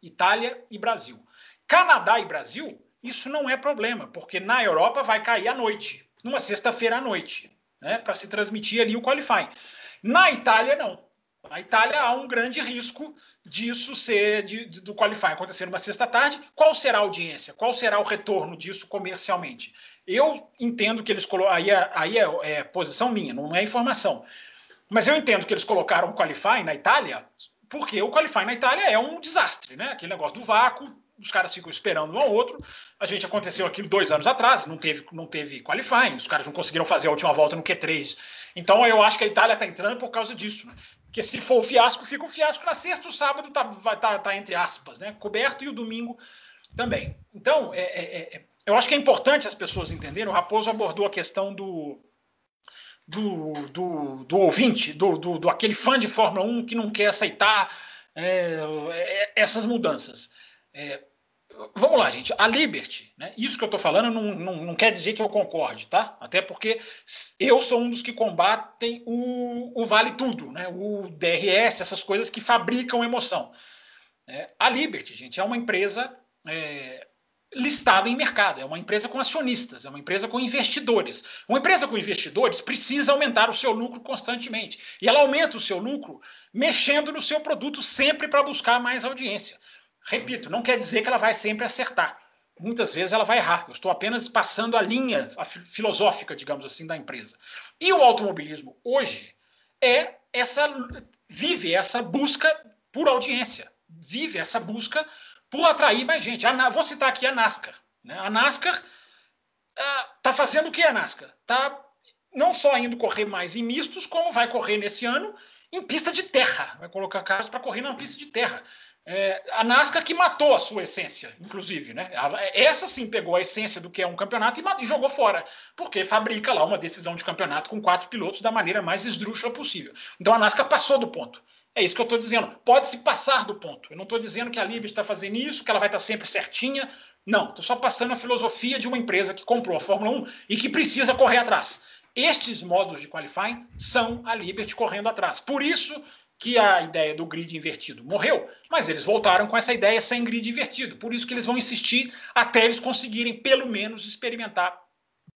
Itália e Brasil. Canadá e Brasil, isso não é problema, porque na Europa vai cair à noite, numa sexta-feira à noite, né, para se transmitir ali o qualifying. Na Itália, não. Na Itália há um grande risco disso ser de, de, do qualifying acontecer numa sexta-tarde. Qual será a audiência? Qual será o retorno disso comercialmente? Eu entendo que eles colocaram. Aí, é, aí é, é posição minha, não é informação. Mas eu entendo que eles colocaram o qualifying na Itália porque o qualifying na Itália é um desastre, né? Aquele negócio do vácuo, os caras ficam esperando um ao outro. A gente aconteceu aquilo dois anos atrás, não teve, não teve qualifying, os caras não conseguiram fazer a última volta no Q3. Então eu acho que a Itália está entrando por causa disso, né? Porque se for o fiasco, fica o fiasco na sexta, o sábado tá, tá, tá, entre aspas, né? Coberto e o domingo também. Então, é, é, é, eu acho que é importante as pessoas entenderem. O Raposo abordou a questão do, do, do, do ouvinte, do, do, do, aquele fã de Fórmula 1 que não quer aceitar é, é, essas mudanças. É, vamos lá, gente. A Liberty, né, isso que eu estou falando não, não, não, quer dizer que eu concorde, tá? Até porque eu sou um dos que combatem o, o Vale Tudo, né, o DRS, essas coisas que fabricam emoção. É, a Liberty, gente, é uma empresa é, listada em mercado, é uma empresa com acionistas, é uma empresa com investidores. Uma empresa com investidores precisa aumentar o seu lucro constantemente. E ela aumenta o seu lucro mexendo no seu produto sempre para buscar mais audiência. Repito, não quer dizer que ela vai sempre acertar. Muitas vezes ela vai errar. Eu estou apenas passando a linha a filosófica, digamos assim, da empresa. E o automobilismo hoje é essa vive essa busca por audiência, vive essa busca por atrair mais gente. A, vou citar aqui a NASCAR. Né? A NASCAR está ah, fazendo o que a NASCAR? Está não só indo correr mais em mistos, como vai correr nesse ano em pista de terra. Vai colocar carros para correr na pista de terra. É, a NASCAR que matou a sua essência, inclusive, né? Essa sim pegou a essência do que é um campeonato e, jogou fora, porque fabrica lá uma decisão de campeonato com quatro pilotos da maneira mais esdrúxula possível. Então a NASCAR passou do ponto. É isso que eu estou dizendo. Pode-se passar do ponto. Eu não estou dizendo que a Liberty está fazendo isso, que ela vai estar tá sempre certinha. Não, estou só passando a filosofia de uma empresa que comprou a Fórmula 1 e que precisa correr atrás. Estes modos de qualifying são a Liberty correndo atrás. Por isso que a ideia do grid invertido morreu, mas eles voltaram com essa ideia sem grid invertido. Por isso que eles vão insistir até eles conseguirem pelo menos experimentar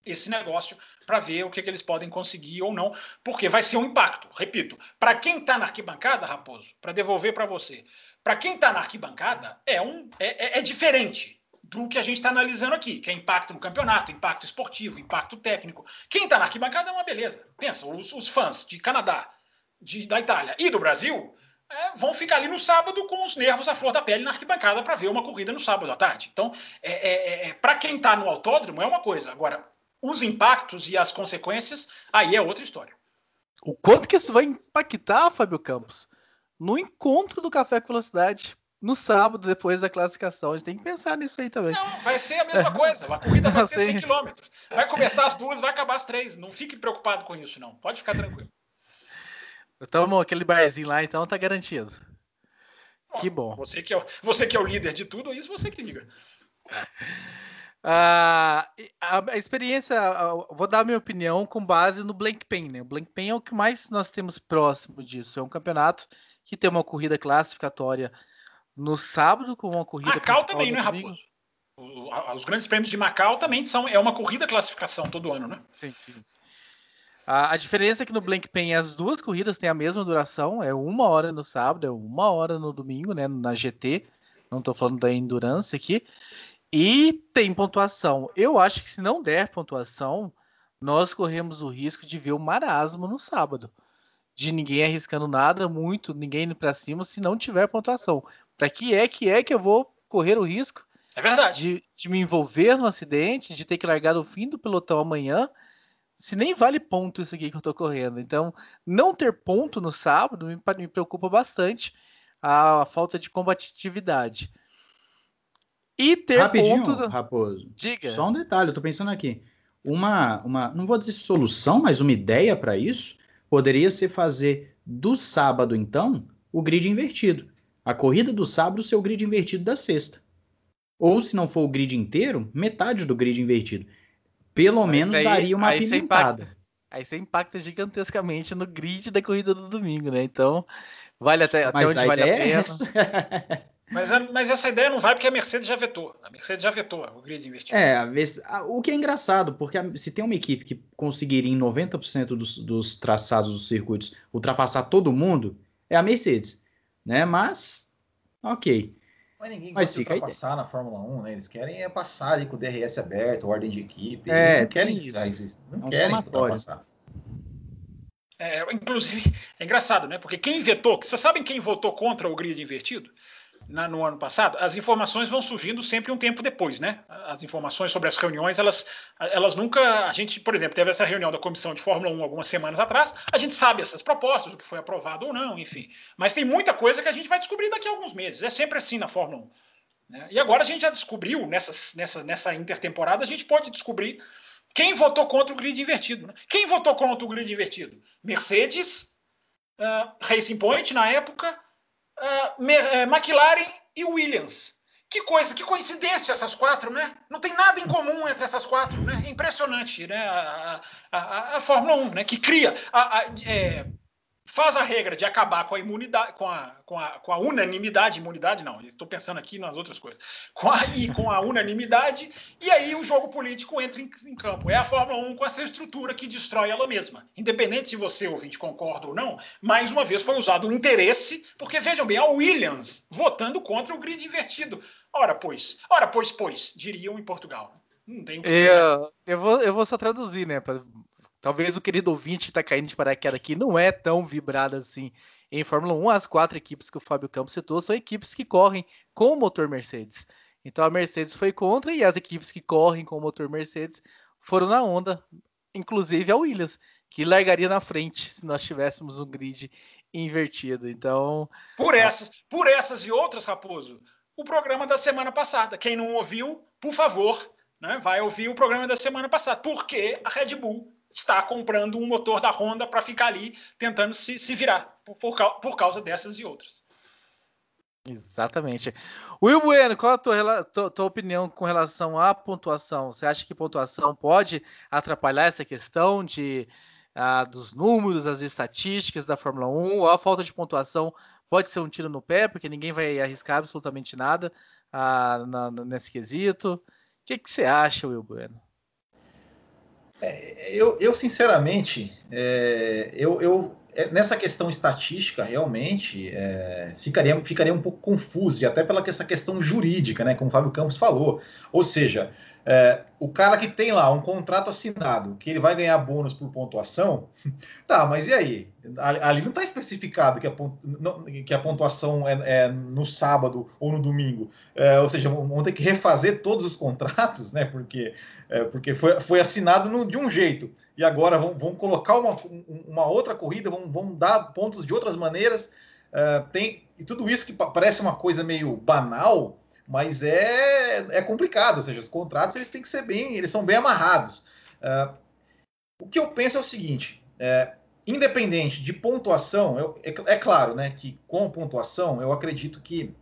esse negócio para ver o que, que, eles podem conseguir ou não, porque vai ser um impacto. Repito, para quem está na arquibancada, Raposo, para devolver para você, para quem está na arquibancada é um é, é, é diferente do que a gente está analisando aqui, que é impacto no campeonato, impacto esportivo, impacto técnico. Quem está na arquibancada é uma beleza. Pensa, os, os fãs de Canadá, de, da Itália e do Brasil é, vão ficar ali no sábado com os nervos à flor da pele na arquibancada para ver uma corrida no sábado à tarde. Então, é, é, é para quem está no autódromo é uma coisa. Agora, os impactos e as consequências, aí é outra história. O quanto que isso vai impactar, Fábio Campos, no encontro do Café com Velocidade no sábado, depois da classificação. A gente tem que pensar nisso aí também. Não, vai ser a mesma coisa. A corrida vai ter 100 km. Vai começar as duas, vai acabar as três. Não fique preocupado com isso, não. Pode ficar tranquilo. Então, aquele barzinho lá, então, tá garantido. Bom, que bom. Você que, é, você que é o líder de tudo, isso você que diga. Uh, a, a, experiência, vou dar a minha opinião com base no Blank Pen, né? O Blank Pen é o que mais nós temos próximo disso. É um campeonato que tem uma corrida classificatória no sábado com uma corrida. Macau também, né, Raposo? Os grandes prêmios de Macau também são é uma corrida classificação todo ano, né? Sim, sim. A, a diferença é que no Blank Pen as duas corridas têm a mesma duração, é uma hora no sábado, é uma hora no domingo, né? Na GT. Não estou falando da Endurance aqui. E tem pontuação. Eu acho que se não der pontuação, nós corremos o risco de ver o marasmo no sábado. De ninguém arriscando nada, muito, ninguém indo para cima, se não tiver pontuação. Para que é que é que eu vou correr o risco é verdade. De, de me envolver no acidente, de ter que largar o fim do pelotão amanhã, se nem vale ponto isso aqui que eu tô correndo. Então, não ter ponto no sábado me, me preocupa bastante a, a falta de combatividade. E ter Rapidinho, ponto. Raposo. Diga. Só um detalhe, eu tô pensando aqui. Uma, uma, não vou dizer solução, mas uma ideia para isso poderia ser fazer do sábado, então, o grid invertido. A corrida do sábado ser o grid invertido da sexta. Ou, se não for o grid inteiro, metade do grid invertido. Pelo mas menos aí, daria uma aí pimentada. Aí você impacta gigantescamente no grid da corrida do domingo, né? Então, vale até, até onde vale a é pena. É Mas, mas essa ideia não vai porque a Mercedes já vetou. A Mercedes já vetou o grid investido. É, o que é engraçado, porque se tem uma equipe que conseguiria em 90% dos, dos traçados dos circuitos ultrapassar todo mundo, é a Mercedes. Né? Mas, ok. Mas ninguém mas gosta de ultrapassar na Fórmula 1, né? Eles querem é passar ali com o DRS aberto, ordem de equipe. É, não querem, isso. não é um querem ultrapassar. É, inclusive, é engraçado, né? Porque quem vetou, vocês sabem quem votou contra o grid invertido? Na, no ano passado, as informações vão surgindo sempre um tempo depois, né? As informações sobre as reuniões, elas, elas nunca. A gente, por exemplo, teve essa reunião da comissão de Fórmula 1 algumas semanas atrás, a gente sabe essas propostas, o que foi aprovado ou não, enfim. Mas tem muita coisa que a gente vai descobrir daqui a alguns meses. É sempre assim na Fórmula 1. Né? E agora a gente já descobriu, nessas, nessa, nessa intertemporada, a gente pode descobrir quem votou contra o grid invertido. Né? Quem votou contra o grid invertido? Mercedes, uh, Racing Point na época McLaren e Williams. Que coisa, que coincidência essas quatro, né? Não tem nada em comum entre essas quatro, né? Impressionante, né? A, a, a, a Fórmula 1, né? Que cria, a, é, faz a regra de acabar com a imunidade, com a, com a, com a unanimidade, imunidade não, estou pensando aqui nas outras coisas, com a, e com a unanimidade, e aí o jogo político entra em, em, campo. É a Fórmula 1 com essa estrutura que destrói ela mesma. Independente se você, ouvinte, concorda ou não, mais uma vez foi usado um interesse, porque vejam bem, a Williams votando contra o grid invertido. Ora, pois, ora, pois, pois, diriam em Portugal. Não tem o que eu, eu, vou, eu vou só traduzir, né? Talvez o querido ouvinte que está caindo de paraquedas aqui não é tão vibrado assim. Em Fórmula 1, as quatro equipes que o Fábio Campos citou são equipes que correm com o motor Mercedes. Então a Mercedes foi contra e as equipes que correm com o motor Mercedes foram na onda, inclusive a Williams, que largaria na frente se nós tivéssemos um grid invertido. Então, por essas, por essas e outras, Raposo, o programa da semana passada. Quem não ouviu, por favor, né, vai ouvir o programa da semana passada, porque a Red Bull está comprando um motor da Honda para ficar ali tentando se, se virar por, por, por, causa dessas e outras. Exatamente. Will Bueno, qual a tua, tua, tua, opinião com relação à pontuação? Você acha que pontuação pode atrapalhar essa questão de, ah, dos números, as estatísticas da Fórmula 1? Ou a falta de pontuação pode ser um tiro no pé, porque ninguém vai arriscar absolutamente nada ah, na, nesse quesito? O que, que você acha, Will Bueno? É, eu, eu, sinceramente, é, eu, eu, é, nessa questão estatística, realmente, é, ficaria, ficaria um pouco confuso, e até pela essa questão jurídica, né, como o Fábio Campos falou. Ou seja, é, o cara que tem lá um contrato assinado, que ele vai ganhar bônus por pontuação, tá, mas e aí? Ali não está especificado que a, que a pontuação é, é, no sábado ou no domingo. É, ou seja, vão ter que refazer todos os contratos, né? Porque, é, porque foi, foi assinado no, de um jeito. E agora vão, vão colocar uma, uma outra corrida, vão, vão dar pontos de outras maneiras. É, tem, e tudo isso que parece uma coisa meio banal mas é, é complicado, ou seja, os contratos eles têm que ser bem, eles são bem amarrados. Uh, o que eu penso é o seguinte, é, independente de pontuação, eu, é, é, claro, né, que com pontuação eu acredito que,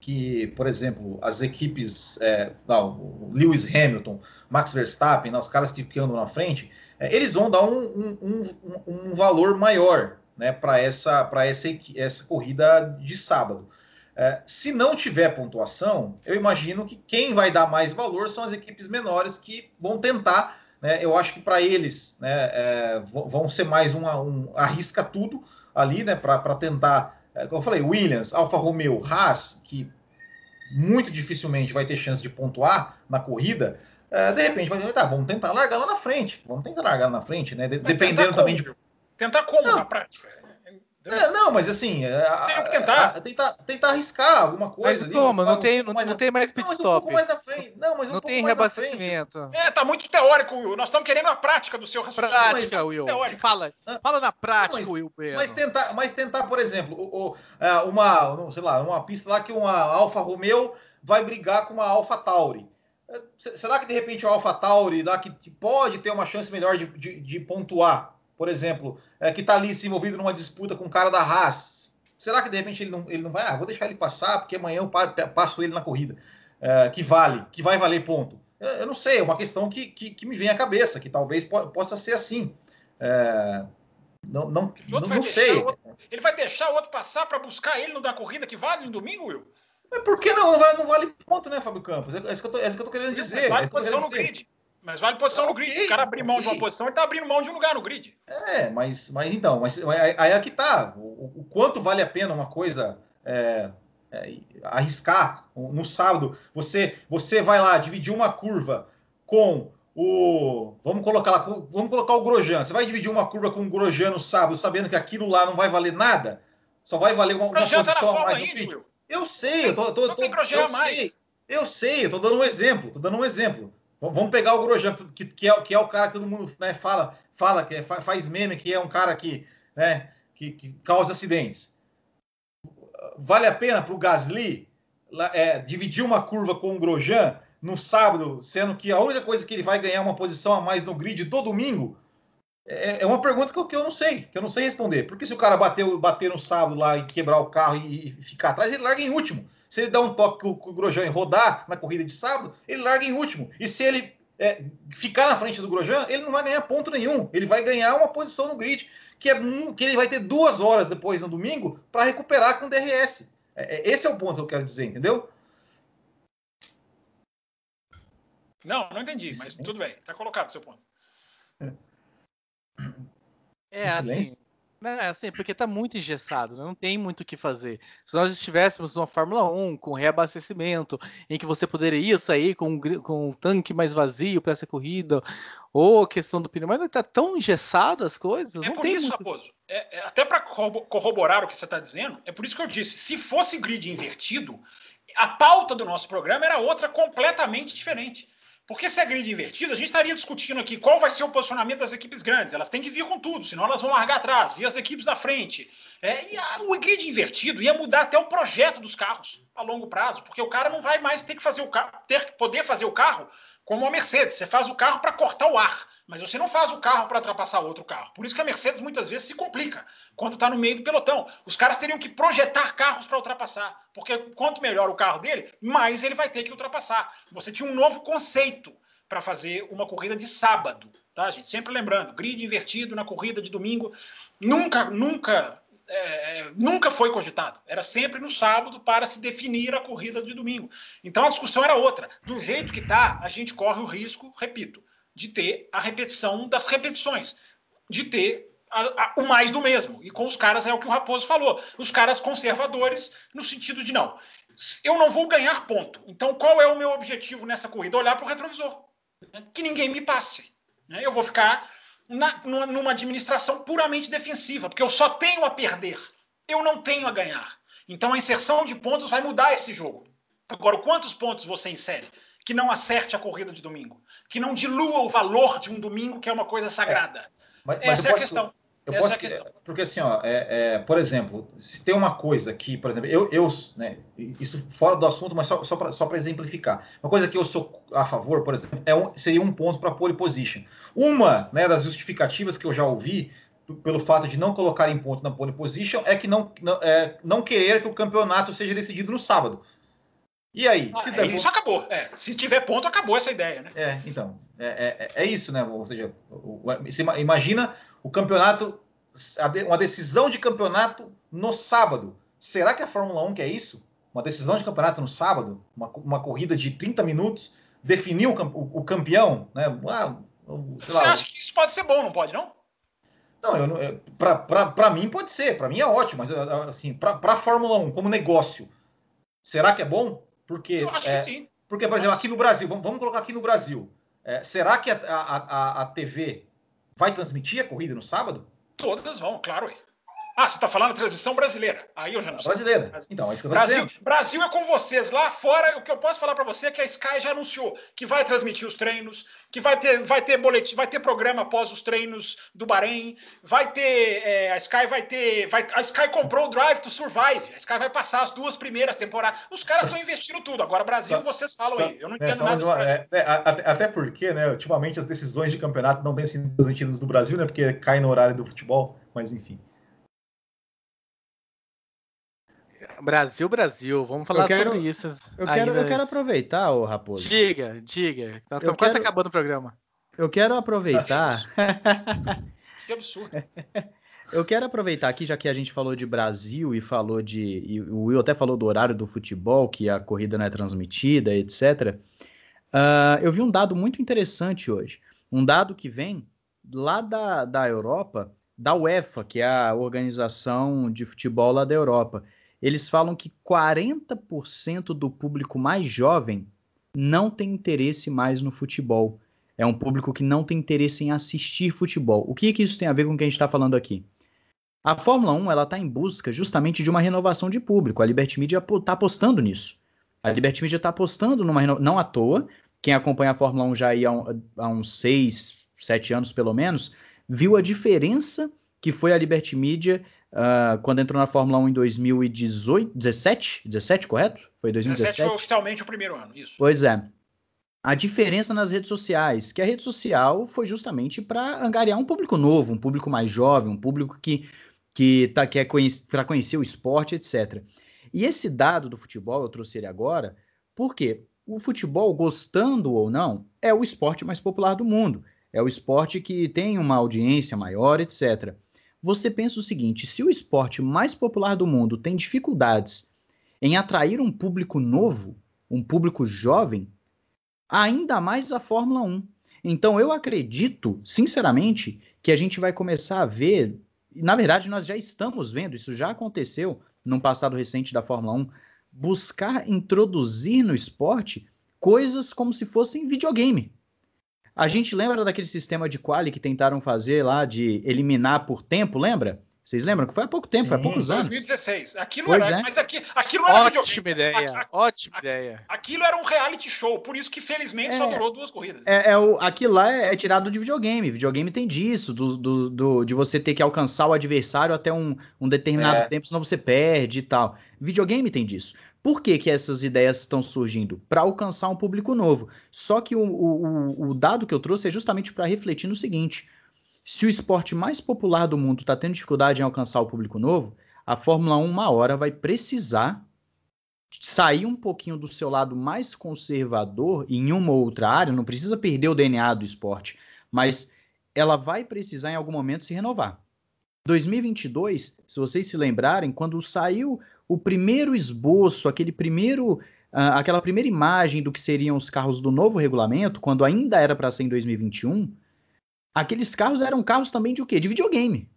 que por exemplo, as equipes, é, não, Lewis Hamilton, Max Verstappen, não, os caras que, que andam na frente, é, eles vão dar um, um, um, um valor maior né, para essa, essa, essa corrida de sábado. É, se não tiver pontuação, eu imagino que quem vai dar mais valor são as equipes menores que vão tentar. Né, eu acho que para eles né, é, vão ser mais uma, um arrisca tudo ali, né, para tentar. É, como eu falei, Williams, Alfa Romeo, Haas, que muito dificilmente vai ter chance de pontuar na corrida. É, de repente vai tá, vamos tentar largar lá na frente, vamos tentar largar lá na frente, né? dependendo também de. Tentar como não, na prática? É, não, mas assim, é, tem que tentar. A, tentar, tentar arriscar alguma coisa. Mas como? Não, tem, não, mais, não tem mais pit stop. Um mais na frente. Não, mas um não tem reabastecimento. É, tá muito teórico, Will. Nós estamos querendo a prática do seu raciocínio. Prática, Will. Fala, fala na prática, mas, Will. Mas tentar, mas tentar, por exemplo, o, o, é, uma, sei lá, uma pista lá que uma Alfa Romeo vai brigar com uma Alfa Tauri. É, será que de repente o Alfa Tauri lá que pode ter uma chance melhor de, de, de pontuar? Por exemplo, é, que está ali se envolvido numa disputa com o cara da Haas, será que de repente ele não, ele não vai? Ah, vou deixar ele passar, porque amanhã eu passo ele na corrida. É, que vale, que vai valer ponto. Eu, eu não sei, é uma questão que, que, que, me vem à cabeça, que talvez po possa ser assim. É, não, não, não, não sei. Outro, ele vai deixar o outro passar para buscar ele no da corrida que vale no domingo, Will? Mas por que não? Não, vai, não vale ponto, né, Fábio Campos? É, é isso que eu tô, é tô querendo dizer. Vale é posição no grid. Mas vale posição no grid. Okay, o cara abrir mão okay. de uma posição, ele tá abrindo mão de um lugar no grid. É, mas, mas então, mas aí é que tá. O, o quanto vale a pena uma coisa é, é, arriscar no sábado? Você, você vai lá dividir uma curva com o. Vamos colocar lá, vamos colocar o Grosjean. Você vai dividir uma curva com o Grosjean no sábado, sabendo que aquilo lá não vai valer nada? Só vai valer uma, uma posição tá a mais no grid. Eu sei, eu tô, tô, tô, eu sei, eu sei, eu tô dando um exemplo, tô dando um exemplo. Vamos pegar o Grosjean, que, que, é, que é o cara que todo mundo né, fala, fala que é, faz meme, que é um cara que, né, que, que causa acidentes. Vale a pena para o Gasly é, dividir uma curva com o Grosjean no sábado, sendo que a única coisa que ele vai ganhar uma posição a mais no grid do domingo? É, é uma pergunta que eu, que eu, não sei, que eu não sei responder. Porque se o cara bater, bater no sábado lá e quebrar o carro e, e ficar atrás, ele larga em último. Se ele dá um toque com o Grosjean e rodar na corrida de sábado, ele larga em último. E se ele é, ficar na frente do Grosjean, ele não vai ganhar ponto nenhum. Ele vai ganhar uma posição no grid, que, é, que ele vai ter duas horas depois no domingo para recuperar com o DRS. É, é, esse é o ponto que eu quero dizer, entendeu? Não, não entendi, mas tudo bem. Está colocado o seu ponto. É, assim, é, assim, porque tá muito engessado, né? não tem muito o que fazer. Se nós estivéssemos numa Fórmula 1 com reabastecimento, em que você poderia sair com um, com um tanque mais vazio para essa corrida, ou a questão do pneu, mas tá tão engessado as coisas. É não por tem isso, muito... Raposo, é, é, até para corroborar o que você está dizendo, é por isso que eu disse: se fosse grid invertido, a pauta do nosso programa era outra completamente diferente. Porque se é grid invertido, a gente estaria discutindo aqui qual vai ser o posicionamento das equipes grandes. Elas têm que vir com tudo, senão elas vão largar atrás. E as equipes da frente. É, e a, o grid invertido ia mudar até o projeto dos carros a longo prazo, porque o cara não vai mais ter que fazer o carro, ter que poder fazer o carro como a Mercedes. Você faz o carro para cortar o ar, mas você não faz o carro para ultrapassar outro carro. Por isso que a Mercedes muitas vezes se complica quando está no meio do pelotão. Os caras teriam que projetar carros para ultrapassar, porque quanto melhor o carro dele, mais ele vai ter que ultrapassar. Você tinha um novo conceito para fazer uma corrida de sábado, tá, gente? Sempre lembrando, grid invertido na corrida de domingo. Nunca, nunca é, é, nunca foi cogitado. Era sempre no sábado para se definir a corrida de domingo. Então a discussão era outra. Do jeito que está, a gente corre o risco, repito, de ter a repetição das repetições, de ter a, a, o mais do mesmo. E com os caras é o que o Raposo falou. Os caras conservadores, no sentido de não. Eu não vou ganhar ponto. Então qual é o meu objetivo nessa corrida? Olhar para o retrovisor. Que ninguém me passe. Né? Eu vou ficar na, numa administração puramente defensiva, porque eu só tenho a perder, eu não tenho a ganhar. Então a inserção de pontos vai mudar esse jogo. Agora, quantos pontos você insere? Que não acerte a corrida de domingo, que não dilua o valor de um domingo, que é uma coisa sagrada. É, mas, mas Essa é a questão. Eu Essa posso, é porque assim, ó, é, é, por exemplo, se tem uma coisa que, por exemplo, eu, eu né, isso fora do assunto, mas só, só para só exemplificar, uma coisa que eu sou a favor, por exemplo, é um, seria um ponto para pole position. Uma né, das justificativas que eu já ouvi pelo fato de não colocar em ponto na pole position é que não, não, é, não querer que o campeonato seja decidido no sábado. E aí? Ah, é, isso ponto... acabou. É, se tiver ponto, acabou essa ideia, né? É, então. É, é, é isso, né? Ou seja, imagina o campeonato, uma decisão de campeonato no sábado. Será que a Fórmula 1 quer isso? Uma decisão de campeonato no sábado? Uma, uma corrida de 30 minutos? Definir o, o, o campeão? Né? Ah, Você lá, acha que isso pode ser bom, não pode, não? Não, para mim pode ser, para mim é ótimo, mas assim, para a Fórmula 1 como negócio, será que é bom? Porque, Eu acho é, que sim. Porque, por exemplo, aqui no Brasil, vamos, vamos colocar aqui no Brasil, é, será que a, a, a, a TV vai transmitir a corrida no sábado? Todas vão, claro. Ah, você está falando transmissão brasileira. Aí eu já não sei. Brasileira. Então, é isso que eu tô Brasil, dizendo. Brasil é com vocês. Lá fora, o que eu posso falar para você é que a Sky já anunciou que vai transmitir os treinos, que vai ter, vai ter boletim, vai ter programa após os treinos do Bahrein, vai ter. É, a Sky vai ter. Vai, a Sky comprou o Drive to Survive. A Sky vai passar as duas primeiras temporadas. Os caras estão investindo tudo. Agora, Brasil, vocês falam aí. Eu não entendo nada uma, é, é, até porque, né, ultimamente as decisões de campeonato não têm sido transmitidas do Brasil, né? Porque cai no horário do futebol, mas enfim. Brasil, Brasil, vamos falar quero, sobre isso. Eu quero, eu quero aproveitar, ô Raposo. Diga, diga. Nós estamos quase acabando o programa. Eu quero aproveitar. que absurdo. Eu quero aproveitar aqui, já que a gente falou de Brasil e falou de. E o Will até falou do horário do futebol, que a corrida não é transmitida, etc. Uh, ah, eu vi um dado muito interessante hoje. Um dado que vem lá da, da Europa, da UEFA, que é a organização de futebol lá da Europa eles falam que 40% do público mais jovem não tem interesse mais no futebol. É um público que não tem interesse em assistir futebol. O que, que isso tem a ver com o que a gente está falando aqui? A Fórmula 1 ela está em busca justamente de uma renovação de público. A Liberty Media está apostando nisso. A Liberty Media está apostando numa renovação. Não à toa, quem acompanha a Fórmula 1 já há, um, há uns 6, 7 anos pelo menos, viu a diferença que foi a Liberty Media uh, quando entrou na Fórmula 1 em 2018, 17, 17, correto? Foi 2017? 17 foi oficialmente o primeiro ano, isso. Pois é. A diferença nas redes sociais, que a rede social foi justamente para angariar um público novo, um público mais jovem, um público que, que tá, quer conhecer, para conhecer o esporte, etc. E esse dado do futebol, eu trouxe ele agora, porque o futebol, gostando ou não, é o esporte mais popular do mundo. É o esporte que tem uma audiência maior, etc. Você pensa o seguinte: se o esporte mais popular do mundo tem dificuldades em atrair um público novo, um público jovem, ainda mais a Fórmula 1. Então eu acredito, sinceramente, que a gente vai começar a ver, na verdade nós já estamos vendo, isso já aconteceu num passado recente da Fórmula 1, buscar introduzir no esporte coisas como se fossem videogame. A gente lembra daquele sistema de quali que tentaram fazer lá de eliminar por tempo, lembra? Vocês lembram que foi há pouco tempo, Sim, foi há poucos 2016. anos. 2016. Aquilo pois era, é. mas aqui, aquilo era ótima ideia, a, ótima ideia. Aquilo era um reality show, por isso que felizmente é, só durou duas corridas. É, é o, aquilo lá é, é, tirado de videogame. Videogame tem disso, do, do, do, de você ter que alcançar o adversário até um, um determinado é. tempo, senão você perde e tal. Videogame tem disso. Por que, que essas ideias estão surgindo? Para alcançar um público novo. Só que o, o, o dado que eu trouxe é justamente para refletir no seguinte se o esporte mais popular do mundo está tendo dificuldade em alcançar o público novo, a Fórmula 1, uma hora, vai precisar sair um pouquinho do seu lado mais conservador em uma ou outra área, não precisa perder o DNA do esporte, mas ela vai precisar em algum momento se renovar. 2022, se vocês se lembrarem, quando saiu o primeiro esboço, aquele primeiro, uh, aquela primeira imagem do que seriam os carros do novo regulamento, quando ainda era para ser em 2021, aqueles carros eram carros também de o quê? De videogame.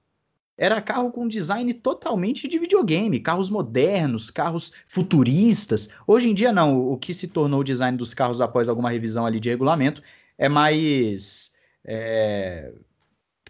Era carro com design totalmente de videogame, carros modernos, carros futuristas. Hoje em dia, não. O que se tornou o design dos carros após alguma revisão ali de regulamento é mais. É,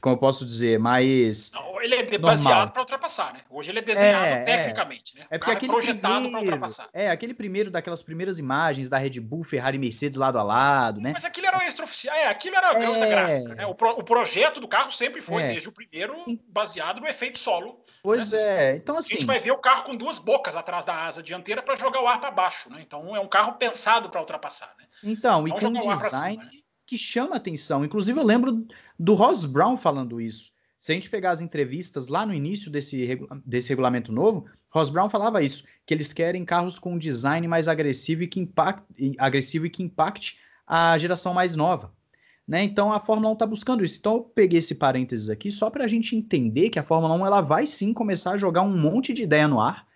como eu posso dizer, mais. Não, ele é baseado para ultrapassar, né? Hoje ele é desenhado é, é. tecnicamente, é. né? É porque aquele projetado para ultrapassar. É, aquele primeiro daquelas primeiras imagens da Red Bull, Ferrari e Mercedes lado a lado, né? Mas aquilo era o extraoficial, é, aquilo era a é... gráfica, né? O, pro, o, projeto do carro sempre foi, é. desde o primeiro, baseado no efeito solo. Pois né? é, então assim. A gente assim vai ver o carro com duas bocas atrás da asa dianteira para jogar o ar para baixo, né? Então é um carro pensado para ultrapassar, né? Então, e com um design cima, né? que chama atenção. Inclusive, eu lembro do Ross Brown falando isso. Se a gente pegar as entrevistas lá no início desse, desse regulamento novo, Ross Brown falava isso, que eles querem carros com um design mais agressivo e que impacte, agressivo e que impacte a geração mais nova. Né? Então a Fórmula 1 está buscando isso. Então eu peguei esse parênteses aqui só para a gente entender que a Fórmula 1 ela vai sim começar a jogar um monte de ideia no ar,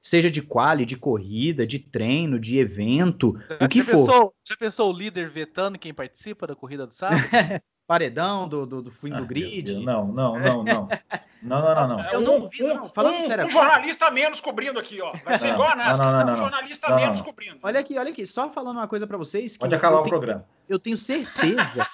seja de quali, de corrida, de treino, de evento, já o que for. Pensou, já pensou o líder vetando quem participa da corrida do sábado? paredão do, do, do fim ah, do grid. Não, não, não, não. Não, não, não, não. Eu não vi, não. Falando um, sério. Um jornalista menos cobrindo aqui, ó. Vai ser não, igual a NASCAR. Não, não, não, um jornalista menos cobrindo. Olha aqui, olha aqui. Só falando uma coisa para vocês. Pode acabar o programa. Eu tenho certeza.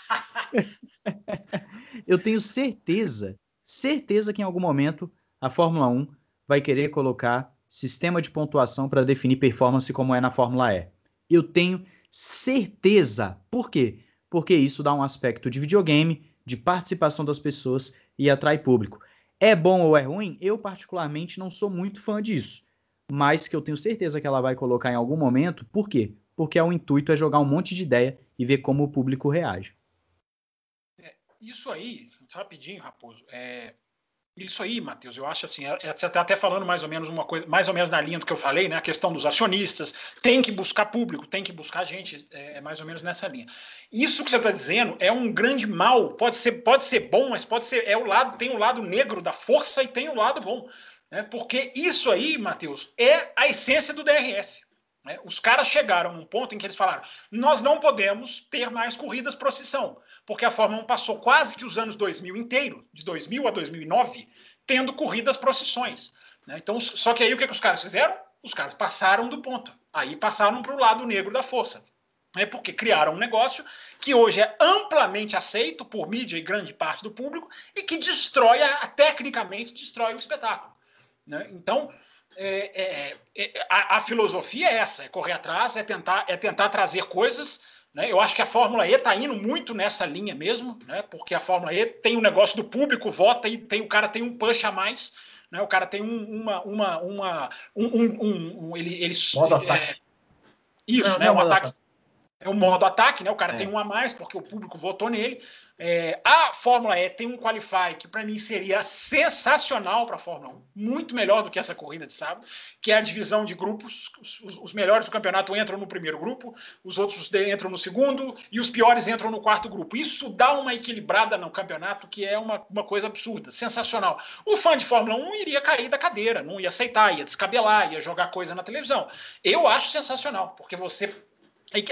eu tenho certeza, certeza que em algum momento a Fórmula 1 vai querer colocar sistema de pontuação para definir performance como é na Fórmula E. Eu tenho certeza. Por quê? Porque isso dá um aspecto de videogame, de participação das pessoas e atrai público. É bom ou é ruim? Eu, particularmente, não sou muito fã disso. Mas que eu tenho certeza que ela vai colocar em algum momento. Por quê? Porque o intuito é jogar um monte de ideia e ver como o público reage. É, isso aí, rapidinho, Raposo, é, isso aí, Matheus, eu acho assim, é, é, você está até falando mais ou menos uma coisa, mais ou menos na linha do que eu falei, né? A questão dos acionistas, tem que buscar público, tem que buscar gente, é, é mais ou menos nessa linha. Isso que você está dizendo é um grande mal, pode ser, pode ser bom, mas pode ser, é o lado, tem o lado negro da força e tem o lado bom. Né? Porque isso aí, Matheus, é a essência do DRS. Né? Os caras chegaram num ponto em que eles falaram: nós não podemos ter mais corridas procissão, porque a Fórmula 1 passou quase que os anos 2000 inteiro, de 2000 a 2009, tendo corridas procissões. Né? Então, só que aí o que, que os caras fizeram? Os caras passaram do ponto. Aí passaram para o lado negro da força. É porque criaram um negócio que hoje é amplamente aceito por mídia e grande parte do público e que destrói, tecnicamente, destrói o espetáculo. Né? Então, é, é, é, a, a, filosofia é essa, é correr atrás, é tentar, é tentar trazer coisas. Né? Eu acho que a Fórmula E está indo muito nessa linha mesmo, né? porque a Fórmula E tem o um negócio do público, vota e tem o cara tem um push a mais. Né? O cara tem um, uma, uma, uma um, um, um, ele, ele é, ataque. Isso, não, né? Não, o ataque. ataque. É o modo ataque, né? O cara é. tem um a mais porque o público votou nele. É, a Fórmula E tem um Qualify que para mim seria sensacional para a Fórmula 1, muito melhor do que essa corrida de sábado, que é a divisão de grupos. Os, os melhores do campeonato entram no primeiro grupo, os outros entram no segundo e os piores entram no quarto grupo. Isso dá uma equilibrada no campeonato que é uma, uma coisa absurda, sensacional. O fã de Fórmula 1 iria cair da cadeira, não ia aceitar, ia descabelar, ia jogar coisa na televisão. Eu acho sensacional, porque você.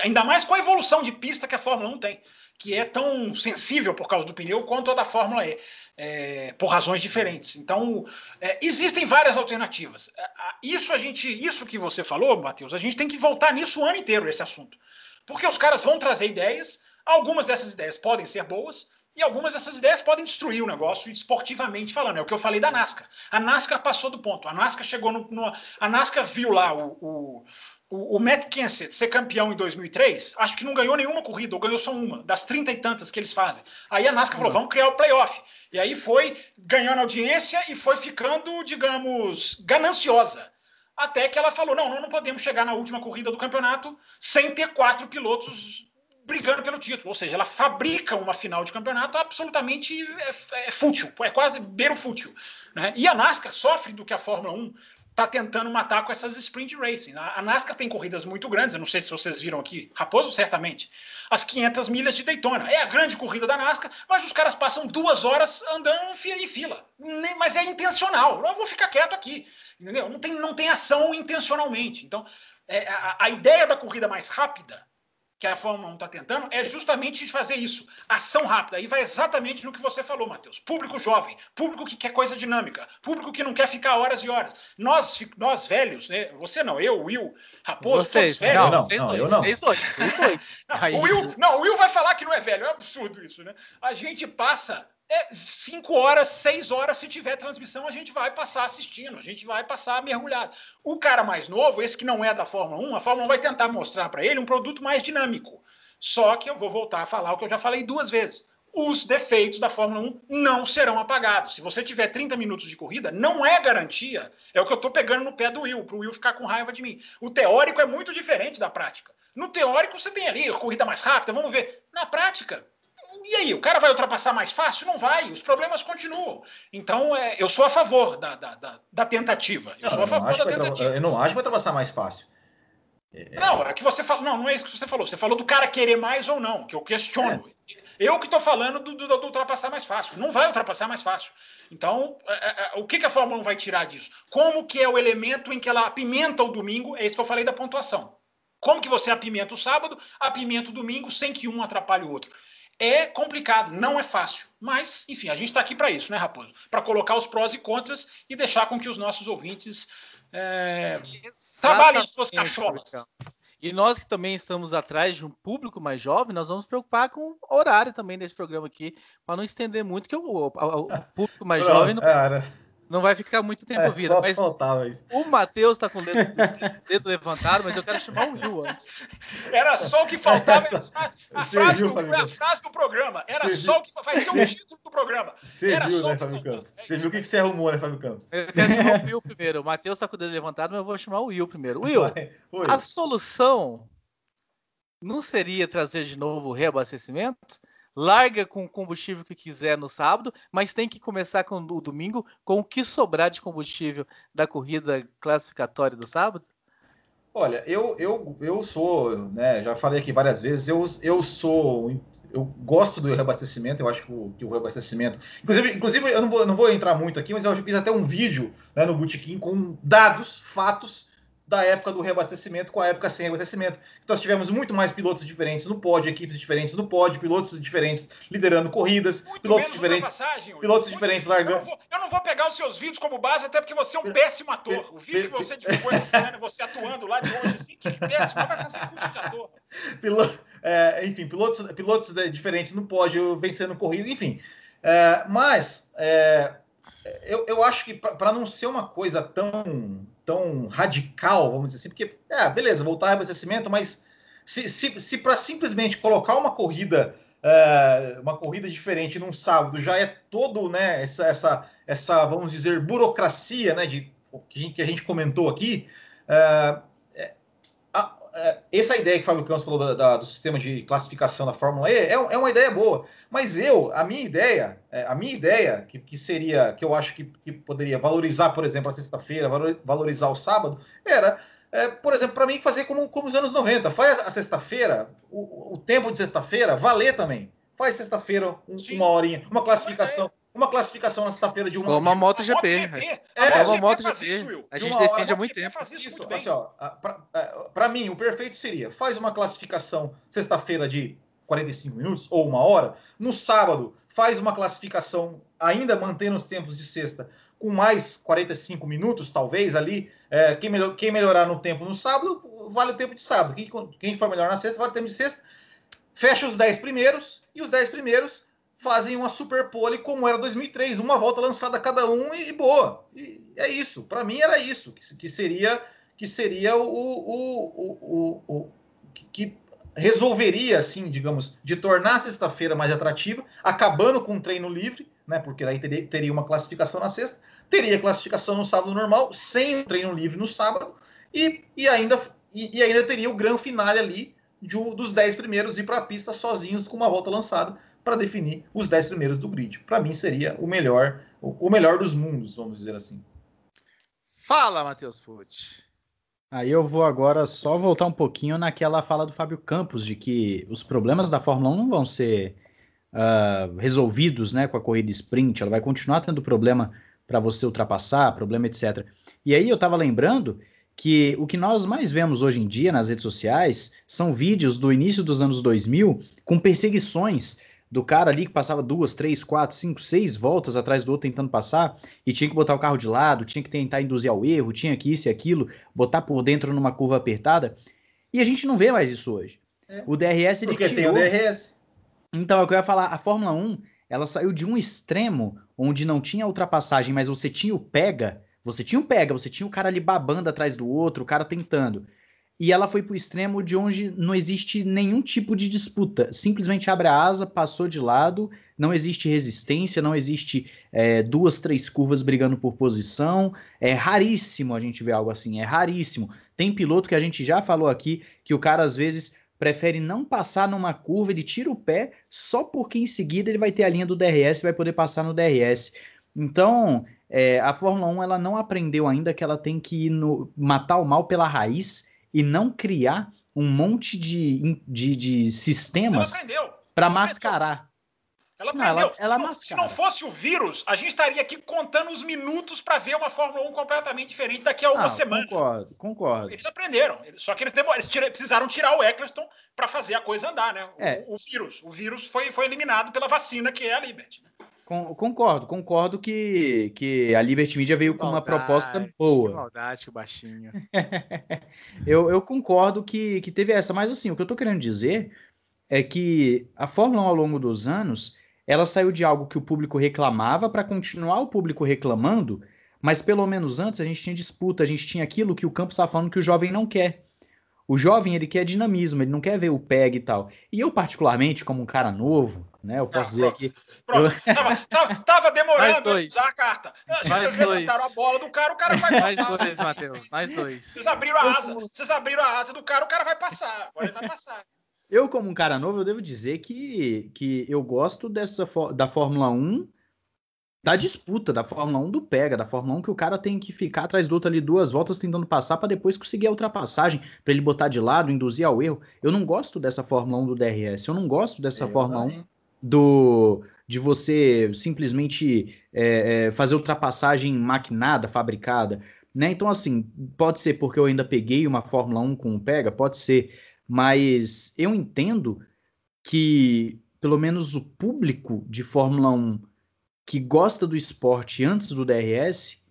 Ainda mais com a evolução de pista que a Fórmula 1 tem que é tão sensível por causa do pneu quanto a da Fórmula E, é, por razões diferentes. Então, é, existem várias alternativas. Isso a gente, isso que você falou, Matheus, a gente tem que voltar nisso o ano inteiro, esse assunto. Porque os caras vão trazer ideias, algumas dessas ideias podem ser boas, e algumas dessas ideias podem destruir o negócio esportivamente falando. É o que eu falei da NASCAR. A NASCAR passou do ponto. A NASCAR chegou no. no a NASCAR viu lá o, o, o, Matt Kenseth ser campeão em 2003, acho que não ganhou nenhuma corrida, ou ganhou só uma, das trinta e tantas que eles fazem. Aí a NASCAR falou, vamos criar o playoff. E aí foi ganhando audiência e foi ficando, digamos, gananciosa. Até que ela falou, não, não podemos chegar na última corrida do campeonato sem ter quatro pilotos brigando pelo título. Ou seja, ela fabrica uma final de campeonato absolutamente é, é fútil, é quase beiro fútil. Né? E a NASCAR sofre do que a Fórmula 1 está tentando matar com essas sprint racing. A NASCAR tem corridas muito grandes, eu não sei se vocês viram aqui, Raposo certamente, as 500 milhas de Daytona. É a grande corrida da NASCAR, mas os caras passam duas horas andando em fila. Mas é intencional, eu vou ficar quieto aqui, entendeu? Não tem, não tem ação intencionalmente. Então, é, a, a ideia da corrida mais rápida que a Fórmula 1 está tentando é justamente fazer isso. Ação rápida. E vai exatamente no que você falou, Matheus. Público jovem, público que quer coisa dinâmica, público que não quer ficar horas e horas. Nós, nós velhos, né? Você não, eu, Will, Raposo, vocês, velhos. Não, não, vocês não, dois, eu não. Vocês dois, vocês dois. o Will, não, o Will vai falar que não é velho. É absurdo isso, né? A gente passa é, cinco horas, seis horas, se tiver transmissão, a gente vai passar assistindo, a gente vai passar mergulhado. O cara mais novo, esse que não é da Fórmula 1, a Fórmula 1 vai tentar mostrar para ele um produto mais dinâmico. Só que eu vou voltar a falar o que eu já falei duas vezes. Os defeitos da Fórmula 1 não serão apagados. Se você tiver 30 minutos de corrida, não é garantia. É o que eu estou pegando no pé do Will, para o Will ficar com raiva de mim. O teórico é muito diferente da prática. No teórico, você tem ali a corrida mais rápida, vamos ver. Na prática, e aí, o cara vai ultrapassar mais fácil? Não vai, os problemas continuam. Então, é, eu sou a favor da, da, da, da tentativa. Eu não, sou a favor da tentativa. Eu não acho que vai ultrapassar mais fácil. É... Não, é que você fala. Não, não é isso que você falou. Você falou do cara querer mais ou não, que eu questiono. É. Eu que estou falando do, do, do, ultrapassar mais fácil. Não vai ultrapassar mais fácil. Então, é, é, é o que, que a Fórmula 1 vai tirar disso? Como que é o elemento em que ela apimenta o domingo? É isso que eu falei da pontuação. Como que você apimenta o sábado, apimenta o domingo, sem que um atrapalhe o outro? É complicado, não é fácil. Mas, enfim, a gente está aqui para isso, né, Raposo? Para colocar os prós e contras e deixar com que os nossos ouvintes é, trabalhem suas cacholas. E nós que também estamos atrás de um público mais jovem, nós vamos preocupar com o horário também desse programa aqui, para não estender muito, que o, o, o público mais jovem não, não vai ficar muito tempo é, ouvindo. Mas o Matheus está com o dedo, dedo, levantado, mas eu quero chamar o Will antes. Era só o que faltava. a, frase viu, do, a frase do programa. Era você só o que vai ser o título do programa. Você viu, né, Fábio Campos? Você viu o que, que você arrumou, né, Fábio Campos? Eu quero chamar o Will primeiro. O Matheus está com o dedo levantado, mas eu vou chamar o Will primeiro. Will, a solução não seria trazer de novo o reabastecimento? Larga com o combustível que quiser no sábado, mas tem que começar com o domingo com o que sobrar de combustível da corrida classificatória do sábado? Olha, eu, eu, eu sou, né, já falei aqui várias vezes, eu, eu sou, eu gosto do reabastecimento, eu acho que o, que o reabastecimento, inclusive, inclusive eu não vou, não vou entrar muito aqui, mas eu fiz até um vídeo né, no Botequim com dados, fatos da época do reabastecimento com a época sem reabastecimento. Então, nós tivemos muito mais pilotos diferentes no pódio, equipes diferentes no pódio, pilotos diferentes liderando corridas, muito pilotos diferentes, pilotos muito diferentes largando. Eu não, vou, eu não, vou, pegar os seus vídeos como base, até porque você é um péssimo ator. O vídeo que você divulgou essa semana, você atuando lá de longe, assim, que péssimo, vai fazer curso de ator. Piloto, é, enfim, pilotos, pilotos diferentes no pódio, vencendo corrida, enfim. É, mas é, eu, eu acho que para não ser uma coisa tão, tão radical, vamos dizer assim, porque, é, beleza, voltar ao abastecimento, mas se, se, se para simplesmente colocar uma corrida, é, uma corrida diferente num sábado já é todo, né, essa, essa, essa vamos dizer, burocracia, né, de, que, a gente, comentou aqui, é, essa ideia que o Fábio Campos falou da, da, do sistema de classificação da Fórmula E é, é, uma ideia boa. Mas eu, a minha ideia, é, a minha ideia, que, que seria, que eu acho que, que poderia valorizar, por exemplo, a sexta-feira, valorizar o sábado, era, é, por exemplo, para mim, fazer como, como os anos 90. Faz a sexta-feira, o, o tempo de sexta-feira, valer também. Faz sexta-feira um, uma horinha, uma classificação uma classificação na sexta-feira de uma. Como a MotoGP. É, é, uma MotoGP. A gente defende há muito tempo. Isso, assim, ó, para mim, o perfeito seria: faz uma classificação sexta-feira de 45 minutos ou uma hora. No sábado, faz uma classificação, ainda mantendo os tempos de sexta, com mais 45 minutos, talvez, ali. É, quem, melhor, quem melhorar no tempo no sábado, vale o tempo de sábado. Quem, quem for melhor na sexta, vale o tempo de sexta. Fecha os 10 primeiros, e os 10 primeiros fazem uma super pole como era 2003, uma volta lançada cada um e, boa. E é isso. Para mim era isso que, que, seria que seria o, o, o, o que resolveria assim, digamos, de tornar a sexta-feira mais atrativa, acabando com o treino livre, né? Porque aí teria, teria uma classificação na sexta, teria classificação no sábado normal, sem o treino livre no sábado e, e ainda e, e ainda teria o grande finale ali de, dos 10 primeiros ir para a pista sozinhos com uma volta lançada para definir os 10 primeiros do grid. Para mim seria o melhor, o melhor dos mundos, vamos dizer assim. Fala, Matheus Pucci. Aí eu vou agora só voltar um pouquinho naquela fala do Fábio Campos de que os problemas da Fórmula 1 não vão ser uh, resolvidos né, com a corrida sprint, ela vai continuar tendo problema para você ultrapassar, problema etc. E aí eu estava lembrando que o que nós mais vemos hoje em dia nas redes sociais são vídeos do início dos anos 2000 com perseguições do cara ali que passava duas, três, quatro, cinco, seis voltas atrás do outro tentando passar e tinha que botar o carro de lado, tinha que tentar induzir ao erro, tinha que isso e aquilo, botar por dentro numa curva apertada. E a gente não vê mais isso hoje. É. O DRS ele Porque tirou... tem o DRS. Então, é o que eu ia falar, a Fórmula 1, ela saiu de um extremo onde não tinha ultrapassagem, mas você tinha o pega, você tinha o pega, você tinha o cara ali babando atrás do outro, o cara tentando e ela foi para o extremo de onde não existe nenhum tipo de disputa. Simplesmente abre a asa, passou de lado, não existe resistência, não existe é, duas, três curvas brigando por posição. É raríssimo a gente ver algo assim, é raríssimo. Tem piloto que a gente já falou aqui que o cara às vezes prefere não passar numa curva, ele tira o pé só porque em seguida ele vai ter a linha do DRS e vai poder passar no DRS. Então, é, a Fórmula 1 ela não aprendeu ainda que ela tem que no, matar o mal pela raiz e não criar um monte de, de, de sistemas para mascarar. Ela aprendeu. Não, ela, ela se, não, se, não, fosse o vírus, a gente estaria aqui contando os minutos para ver uma Fórmula 1 completamente diferente daqui a uma ah, semana. Concordo, concordo. Eles aprenderam. Só que eles, eles tira, precisaram tirar o Eccleston para fazer a coisa andar, né? É. O, o, vírus. O vírus foi, foi eliminado pela vacina que é a Liberty. Concordo, concordo que, que a Liberty Media veio com uma proposta boa. Que maldade, que baixinho. eu, eu concordo que, que teve essa, mas assim, o que eu tô querendo dizer é que a Fórmula 1 ao longo dos anos ela saiu de algo que o público reclamava para continuar o público reclamando, mas pelo menos antes a gente tinha disputa, a gente tinha aquilo que o campo estava falando que o jovem não quer. O jovem ele quer dinamismo, ele não quer ver o PEG e tal. E eu, particularmente, como um cara novo, né? Eu posso ah, dizer aqui. Pronto. Eu... Tava, tava, tava demorando a usar a carta. Mais dois. a bola do cara, o cara vai Mais passar. dois, Matheus. Mais dois. Vocês abriram a asa, vocês abriram a asa do cara, o cara vai passar. Agora ele vai passar. Eu, como um cara novo, eu devo dizer que, que eu gosto dessa da Fórmula 1, da disputa da Fórmula 1 do pega, da Fórmula 1 que o cara tem que ficar atrás do outro ali duas voltas tentando passar para depois conseguir a ultrapassagem, para ele botar de lado, induzir ao erro. Eu não gosto dessa Fórmula 1 do DRS, eu não gosto dessa Fórmula 1 do de você simplesmente é, é, fazer ultrapassagem maquinada, fabricada. Né? Então, assim, pode ser porque eu ainda peguei uma Fórmula 1 com o Pega, pode ser mas eu entendo que, pelo menos, o público de Fórmula 1 que gosta do esporte antes do DRS,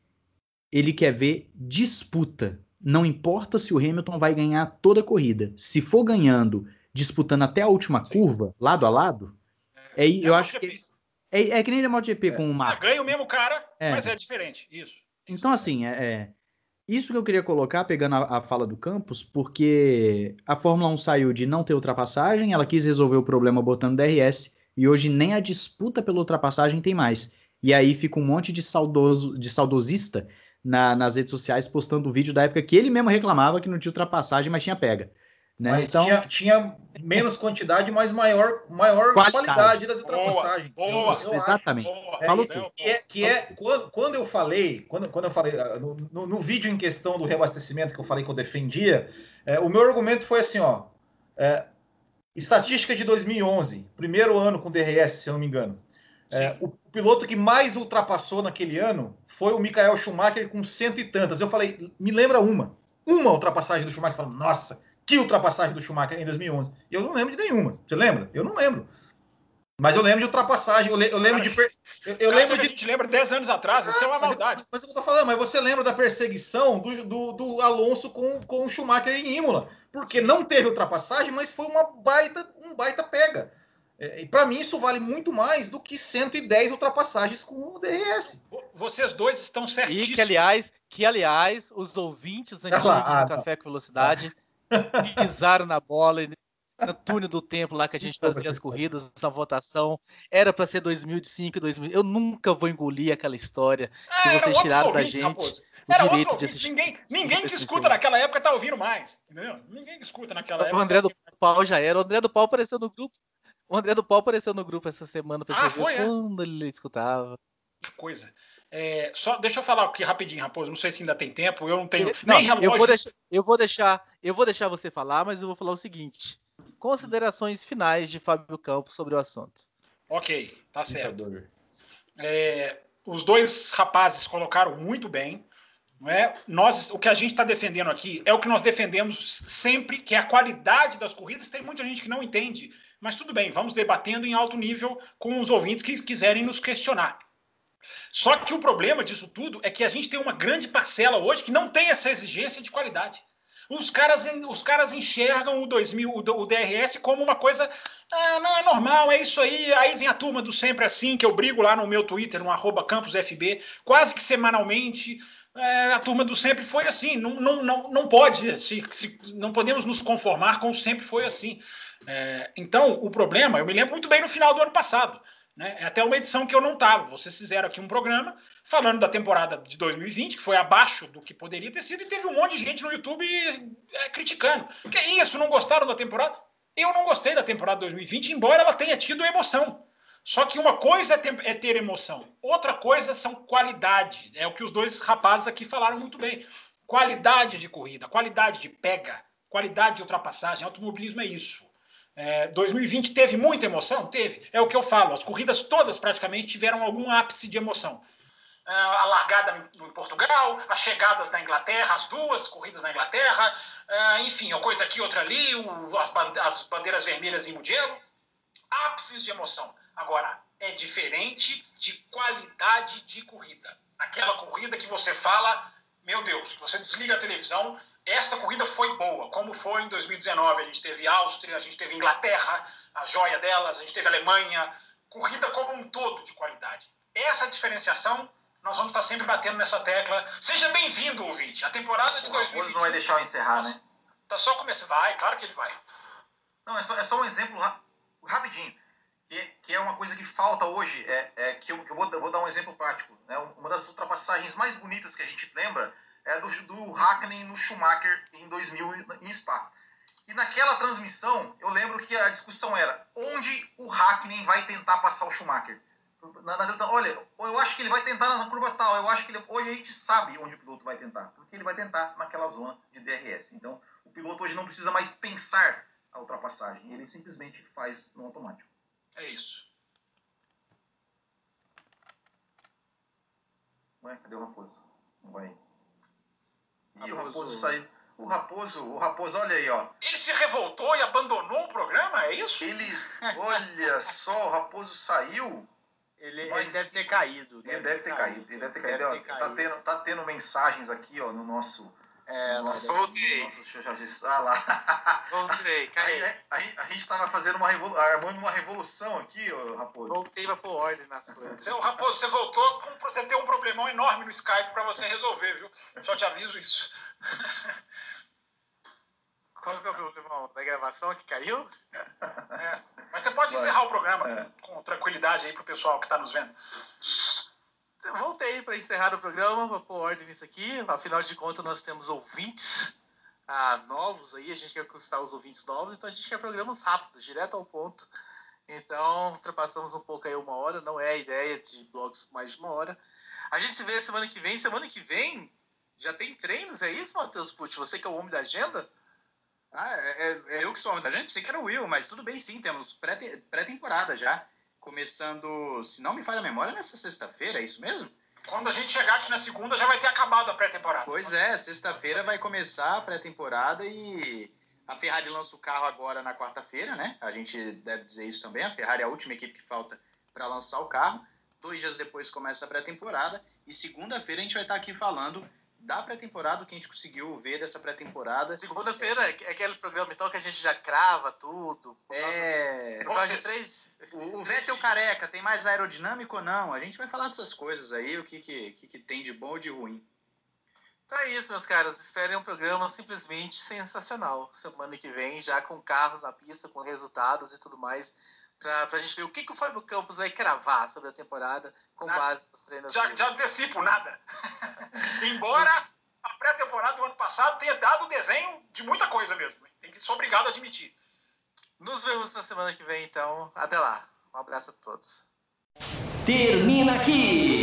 ele quer ver disputa. Não importa se o Hamilton vai ganhar toda a corrida. Se for ganhando, disputando até a última Sim. curva, lado a lado, é, é eu acho que. É, é, que nem a MotoGP é. com o Max. Ganha o mesmo cara, é. mas é diferente. Isso. Então, assim, é, é isso que eu queria colocar, pegando a, a, fala do Campos, porque a Fórmula 1 saiu de não ter ultrapassagem, ela quis resolver o problema botando DRS, e hoje nem a disputa pela ultrapassagem tem mais. E aí fica um monte de saudoso, de saudosista na, nas redes sociais postando o vídeo da época que ele mesmo reclamava que não tinha ultrapassagem, mas tinha pega. Né? Mas então, tinha, tinha menos quantidade, mas maior, maior Qualidade. qualidade. das Boa, ultrapassagens. boa. Eu- eu acho. exatamente. Boa, É, Falou tudo. Que é, que é quando, quando eu falei, quando, quando eu falei, ah, no, no- no vídeo em questão do reabastecimento que eu falei que eu defendia, é, o meu argumento foi assim, ó, é, estatística de 2011, primeiro ano com DRS, se eu não me engano. É, o piloto que mais ultrapassou naquele ano foi o Michael Schumacher com cento e tantas. Eu falei, me lembra uma, uma ultrapassagem do Schumacher. Eu falo, nossa, que ultrapassagem do Schumacher em 2011. E eu não lembro de nenhuma. Você lembra? Eu não lembro. Mas eu lembro de ultrapassagem, eu, le- eu lembro de. per- Eu, eu Cara, lembro de A gente lembra 10 anos atrás, isso é uma mas, maldade. mas que eu tô falando, mas você lembra da perseguição do, do, do Alonso com, com o Schumacher em Imola? Porque não teve ultrapassagem, mas foi uma baita, um baita pega. É, e para mim isso vale muito mais do que 110 ultrapassagens com o DRS. Vo- Vocês dois estão E certíssimos. que, aliás, que, aliás, os ouvintes antigos lá, ah, do tá. Café com Velocidade pisaram na bola e no túnel do tempo lá que a gente Então, fazia as corridas, na votação. Era para ser 2005, 2000. Eu nunca vou engolir aquela história Ah, que vocês tiraram da gente Raposo. o Era direito de assistir. Ninguém, ninguém que escuta naquela época tá ouvindo mais. Entendeu? Ninguém que escuta naquela O época. André tá do Pau já era. O André do Pau apareceu no grupo. O André do Pau apareceu no grupo essa semana pra Ah, você ver foi, é? quando ele escutava. Que coisa. É, só deixa eu falar aqui rapidinho, Raposo. Não sei se ainda tem tempo. Eu não tenho Não, nem relógio. eu vou, deixar, eu vou deixar, eu vou deixar você falar, mas eu vou falar o seguinte: considerações finais de Fábio Campos sobre o assunto. Ok, tá certo. É, os dois rapazes colocaram muito bem. Não é? nós, o que a gente está defendendo aqui é o que nós defendemos sempre, que é a qualidade das corridas. Tem muita gente que não entende, mas tudo bem, vamos debatendo em alto nível com os ouvintes que quiserem nos questionar. Só que o problema disso tudo é que a gente tem uma grande parcela hoje que não tem essa exigência de qualidade. Os caras, os caras enxergam o 2000, o DRS como uma coisa ah, não, é normal, é isso aí. Aí vem a turma do Sempre Assim, que eu brigo lá no meu Twitter, no arroba campusfb, quase que semanalmente. É, a turma do Sempre foi assim. Não, não, não, não pode, se, se- não podemos nos conformar com o Sempre foi assim. É, então, o problema, eu me lembro muito bem no final do ano passado. Né? É até uma edição que eu não estava. Vocês fizeram aqui um programa falando da temporada de 2020, que foi abaixo do que poderia ter sido, e teve um monte de gente no YouTube é, criticando. Que isso, não gostaram da temporada? Eu não gostei da temporada 2020, embora ela tenha tido emoção. Só que uma coisa é é ter emoção, outra coisa são qualidade. É o que os dois rapazes aqui falaram muito bem. Qualidade de corrida, qualidade de pega, qualidade de ultrapassagem. Automobilismo é isso. É, 2020 teve muita emoção? Teve. É o que eu falo. As corridas todas praticamente tiveram algum ápice de emoção. Ah, a largada em Portugal, as chegadas na Inglaterra, as duas corridas na Inglaterra, ah, enfim, uma coisa aqui, outra ali, as, ban- as bandeiras vermelhas em Mugello. Ápices de emoção. Agora, é diferente de qualidade de corrida. Aquela corrida que você fala, meu Deus, você desliga a televisão, esta corrida foi boa, como foi em 2019. A gente teve Áustria, a gente teve Inglaterra, a joia delas, a gente teve Alemanha. Corrida como um todo de qualidade. Essa diferenciação, nós vamos estar sempre batendo nessa tecla. Seja bem-vindo, ouvinte. A temporada de O Raposo 2020 não vai deixar eu encerrar, né? tá só começando. Vai, claro que ele vai. Não, é só, é só um exemplo ra- rapidinho. Que, que é uma coisa que falta hoje. É, é que eu, que eu vou, eu vou dar um exemplo prático. Né? Uma das ultrapassagens mais bonitas que a gente lembra é do, do Hakkinen no Schumacher em 2000 em Spa. E naquela transmissão, eu lembro que a discussão era onde o Hakkinen vai tentar passar o Schumacher. Na, na olha, eu acho que ele vai tentar na curva tal, eu acho que ele, hoje a gente sabe onde o piloto vai tentar, porque ele vai tentar naquela zona de DRS. Então, o piloto hoje não precisa mais pensar a ultrapassagem, ele simplesmente faz no automático. É isso. Ué, cadê o Raposo? Não vai. Ih, o Raposo. Saiu. O Raposo, o Raposo, olha aí, ó. Ele se revoltou e abandonou o programa? É isso? Eles, olha só, o Raposo saiu. Ele, ele Mas- deve ter caído. Ele deve ter caído, ele deve ter caído. Deve ó. ter Tá, caído. tendo, tá tendo mensagens aqui, ó, no nosso. É, no nosso, voltei. no nosso Charges- ah lá. Voltei, A, caí. a, a, a gente tava fazendo uma revolu armando uma revolução aqui, ó, Raposo. Voltei pra pôr ordem nas coisas. Seu Raposo, você voltou com você ter um problemão enorme no Skype para você resolver, viu? Só te aviso isso. Qual que é o problema da gravação que caiu? É. Mas você pode Vai. encerrar o programa É. com tranquilidade aí pro pessoal que tá nos vendo. Voltei para encerrar o programa, para pôr ordem nisso aqui. Afinal de contas, nós temos ouvintes. ah, novos aí, a gente quer conquistar os ouvintes novos, então a gente quer programas rápidos, direto ao ponto. Então, ultrapassamos um pouco aí uma hora, não é a ideia de blogs mais de uma hora. A gente se vê semana que vem. Semana que vem já tem treinos, é isso, Matheus Pucci? Você que é o homem da agenda? Ah, é, é- é eu que sou o homem da gente? Pensei que era o Will, mas tudo bem sim, temos pré- pré-temporada já. Começando, se não me falha a memória, nessa sexta-feira, é isso mesmo? Quando a gente chegar aqui na segunda, já vai ter acabado a pré-temporada. Pois é, sexta-feira vai começar a pré-temporada e a Ferrari lança o carro agora na quarta-feira, né? A gente deve dizer isso também. A Ferrari é a última equipe que falta para lançar o carro. Dois dias depois começa a pré-temporada e segunda-feira a gente vai estar aqui falando da pré-temporada, o que a gente conseguiu ver dessa pré-temporada. Segunda-feira é é aquele programa então que a gente já crava tudo. É, Por causa de três. o, o Vettel careca tem mais aerodinâmico ou não? A gente vai falar dessas coisas aí, o que, que, que, que tem de bom ou de ruim. Então é isso, meus caras. Esperem um programa simplesmente sensacional. Semana que vem, já com carros na pista, com resultados e tudo mais. Pra, pra gente ver o que, que o Fábio Campos vai cravar sobre a temporada com Nada. base nos treinos Já, já antecipo nada. Embora a pré-temporada do ano passado tenha dado desenho de muita coisa mesmo. Tem que ser obrigado a admitir. Nos vemos na semana que vem, então. Até lá. Um abraço a todos. Termina aqui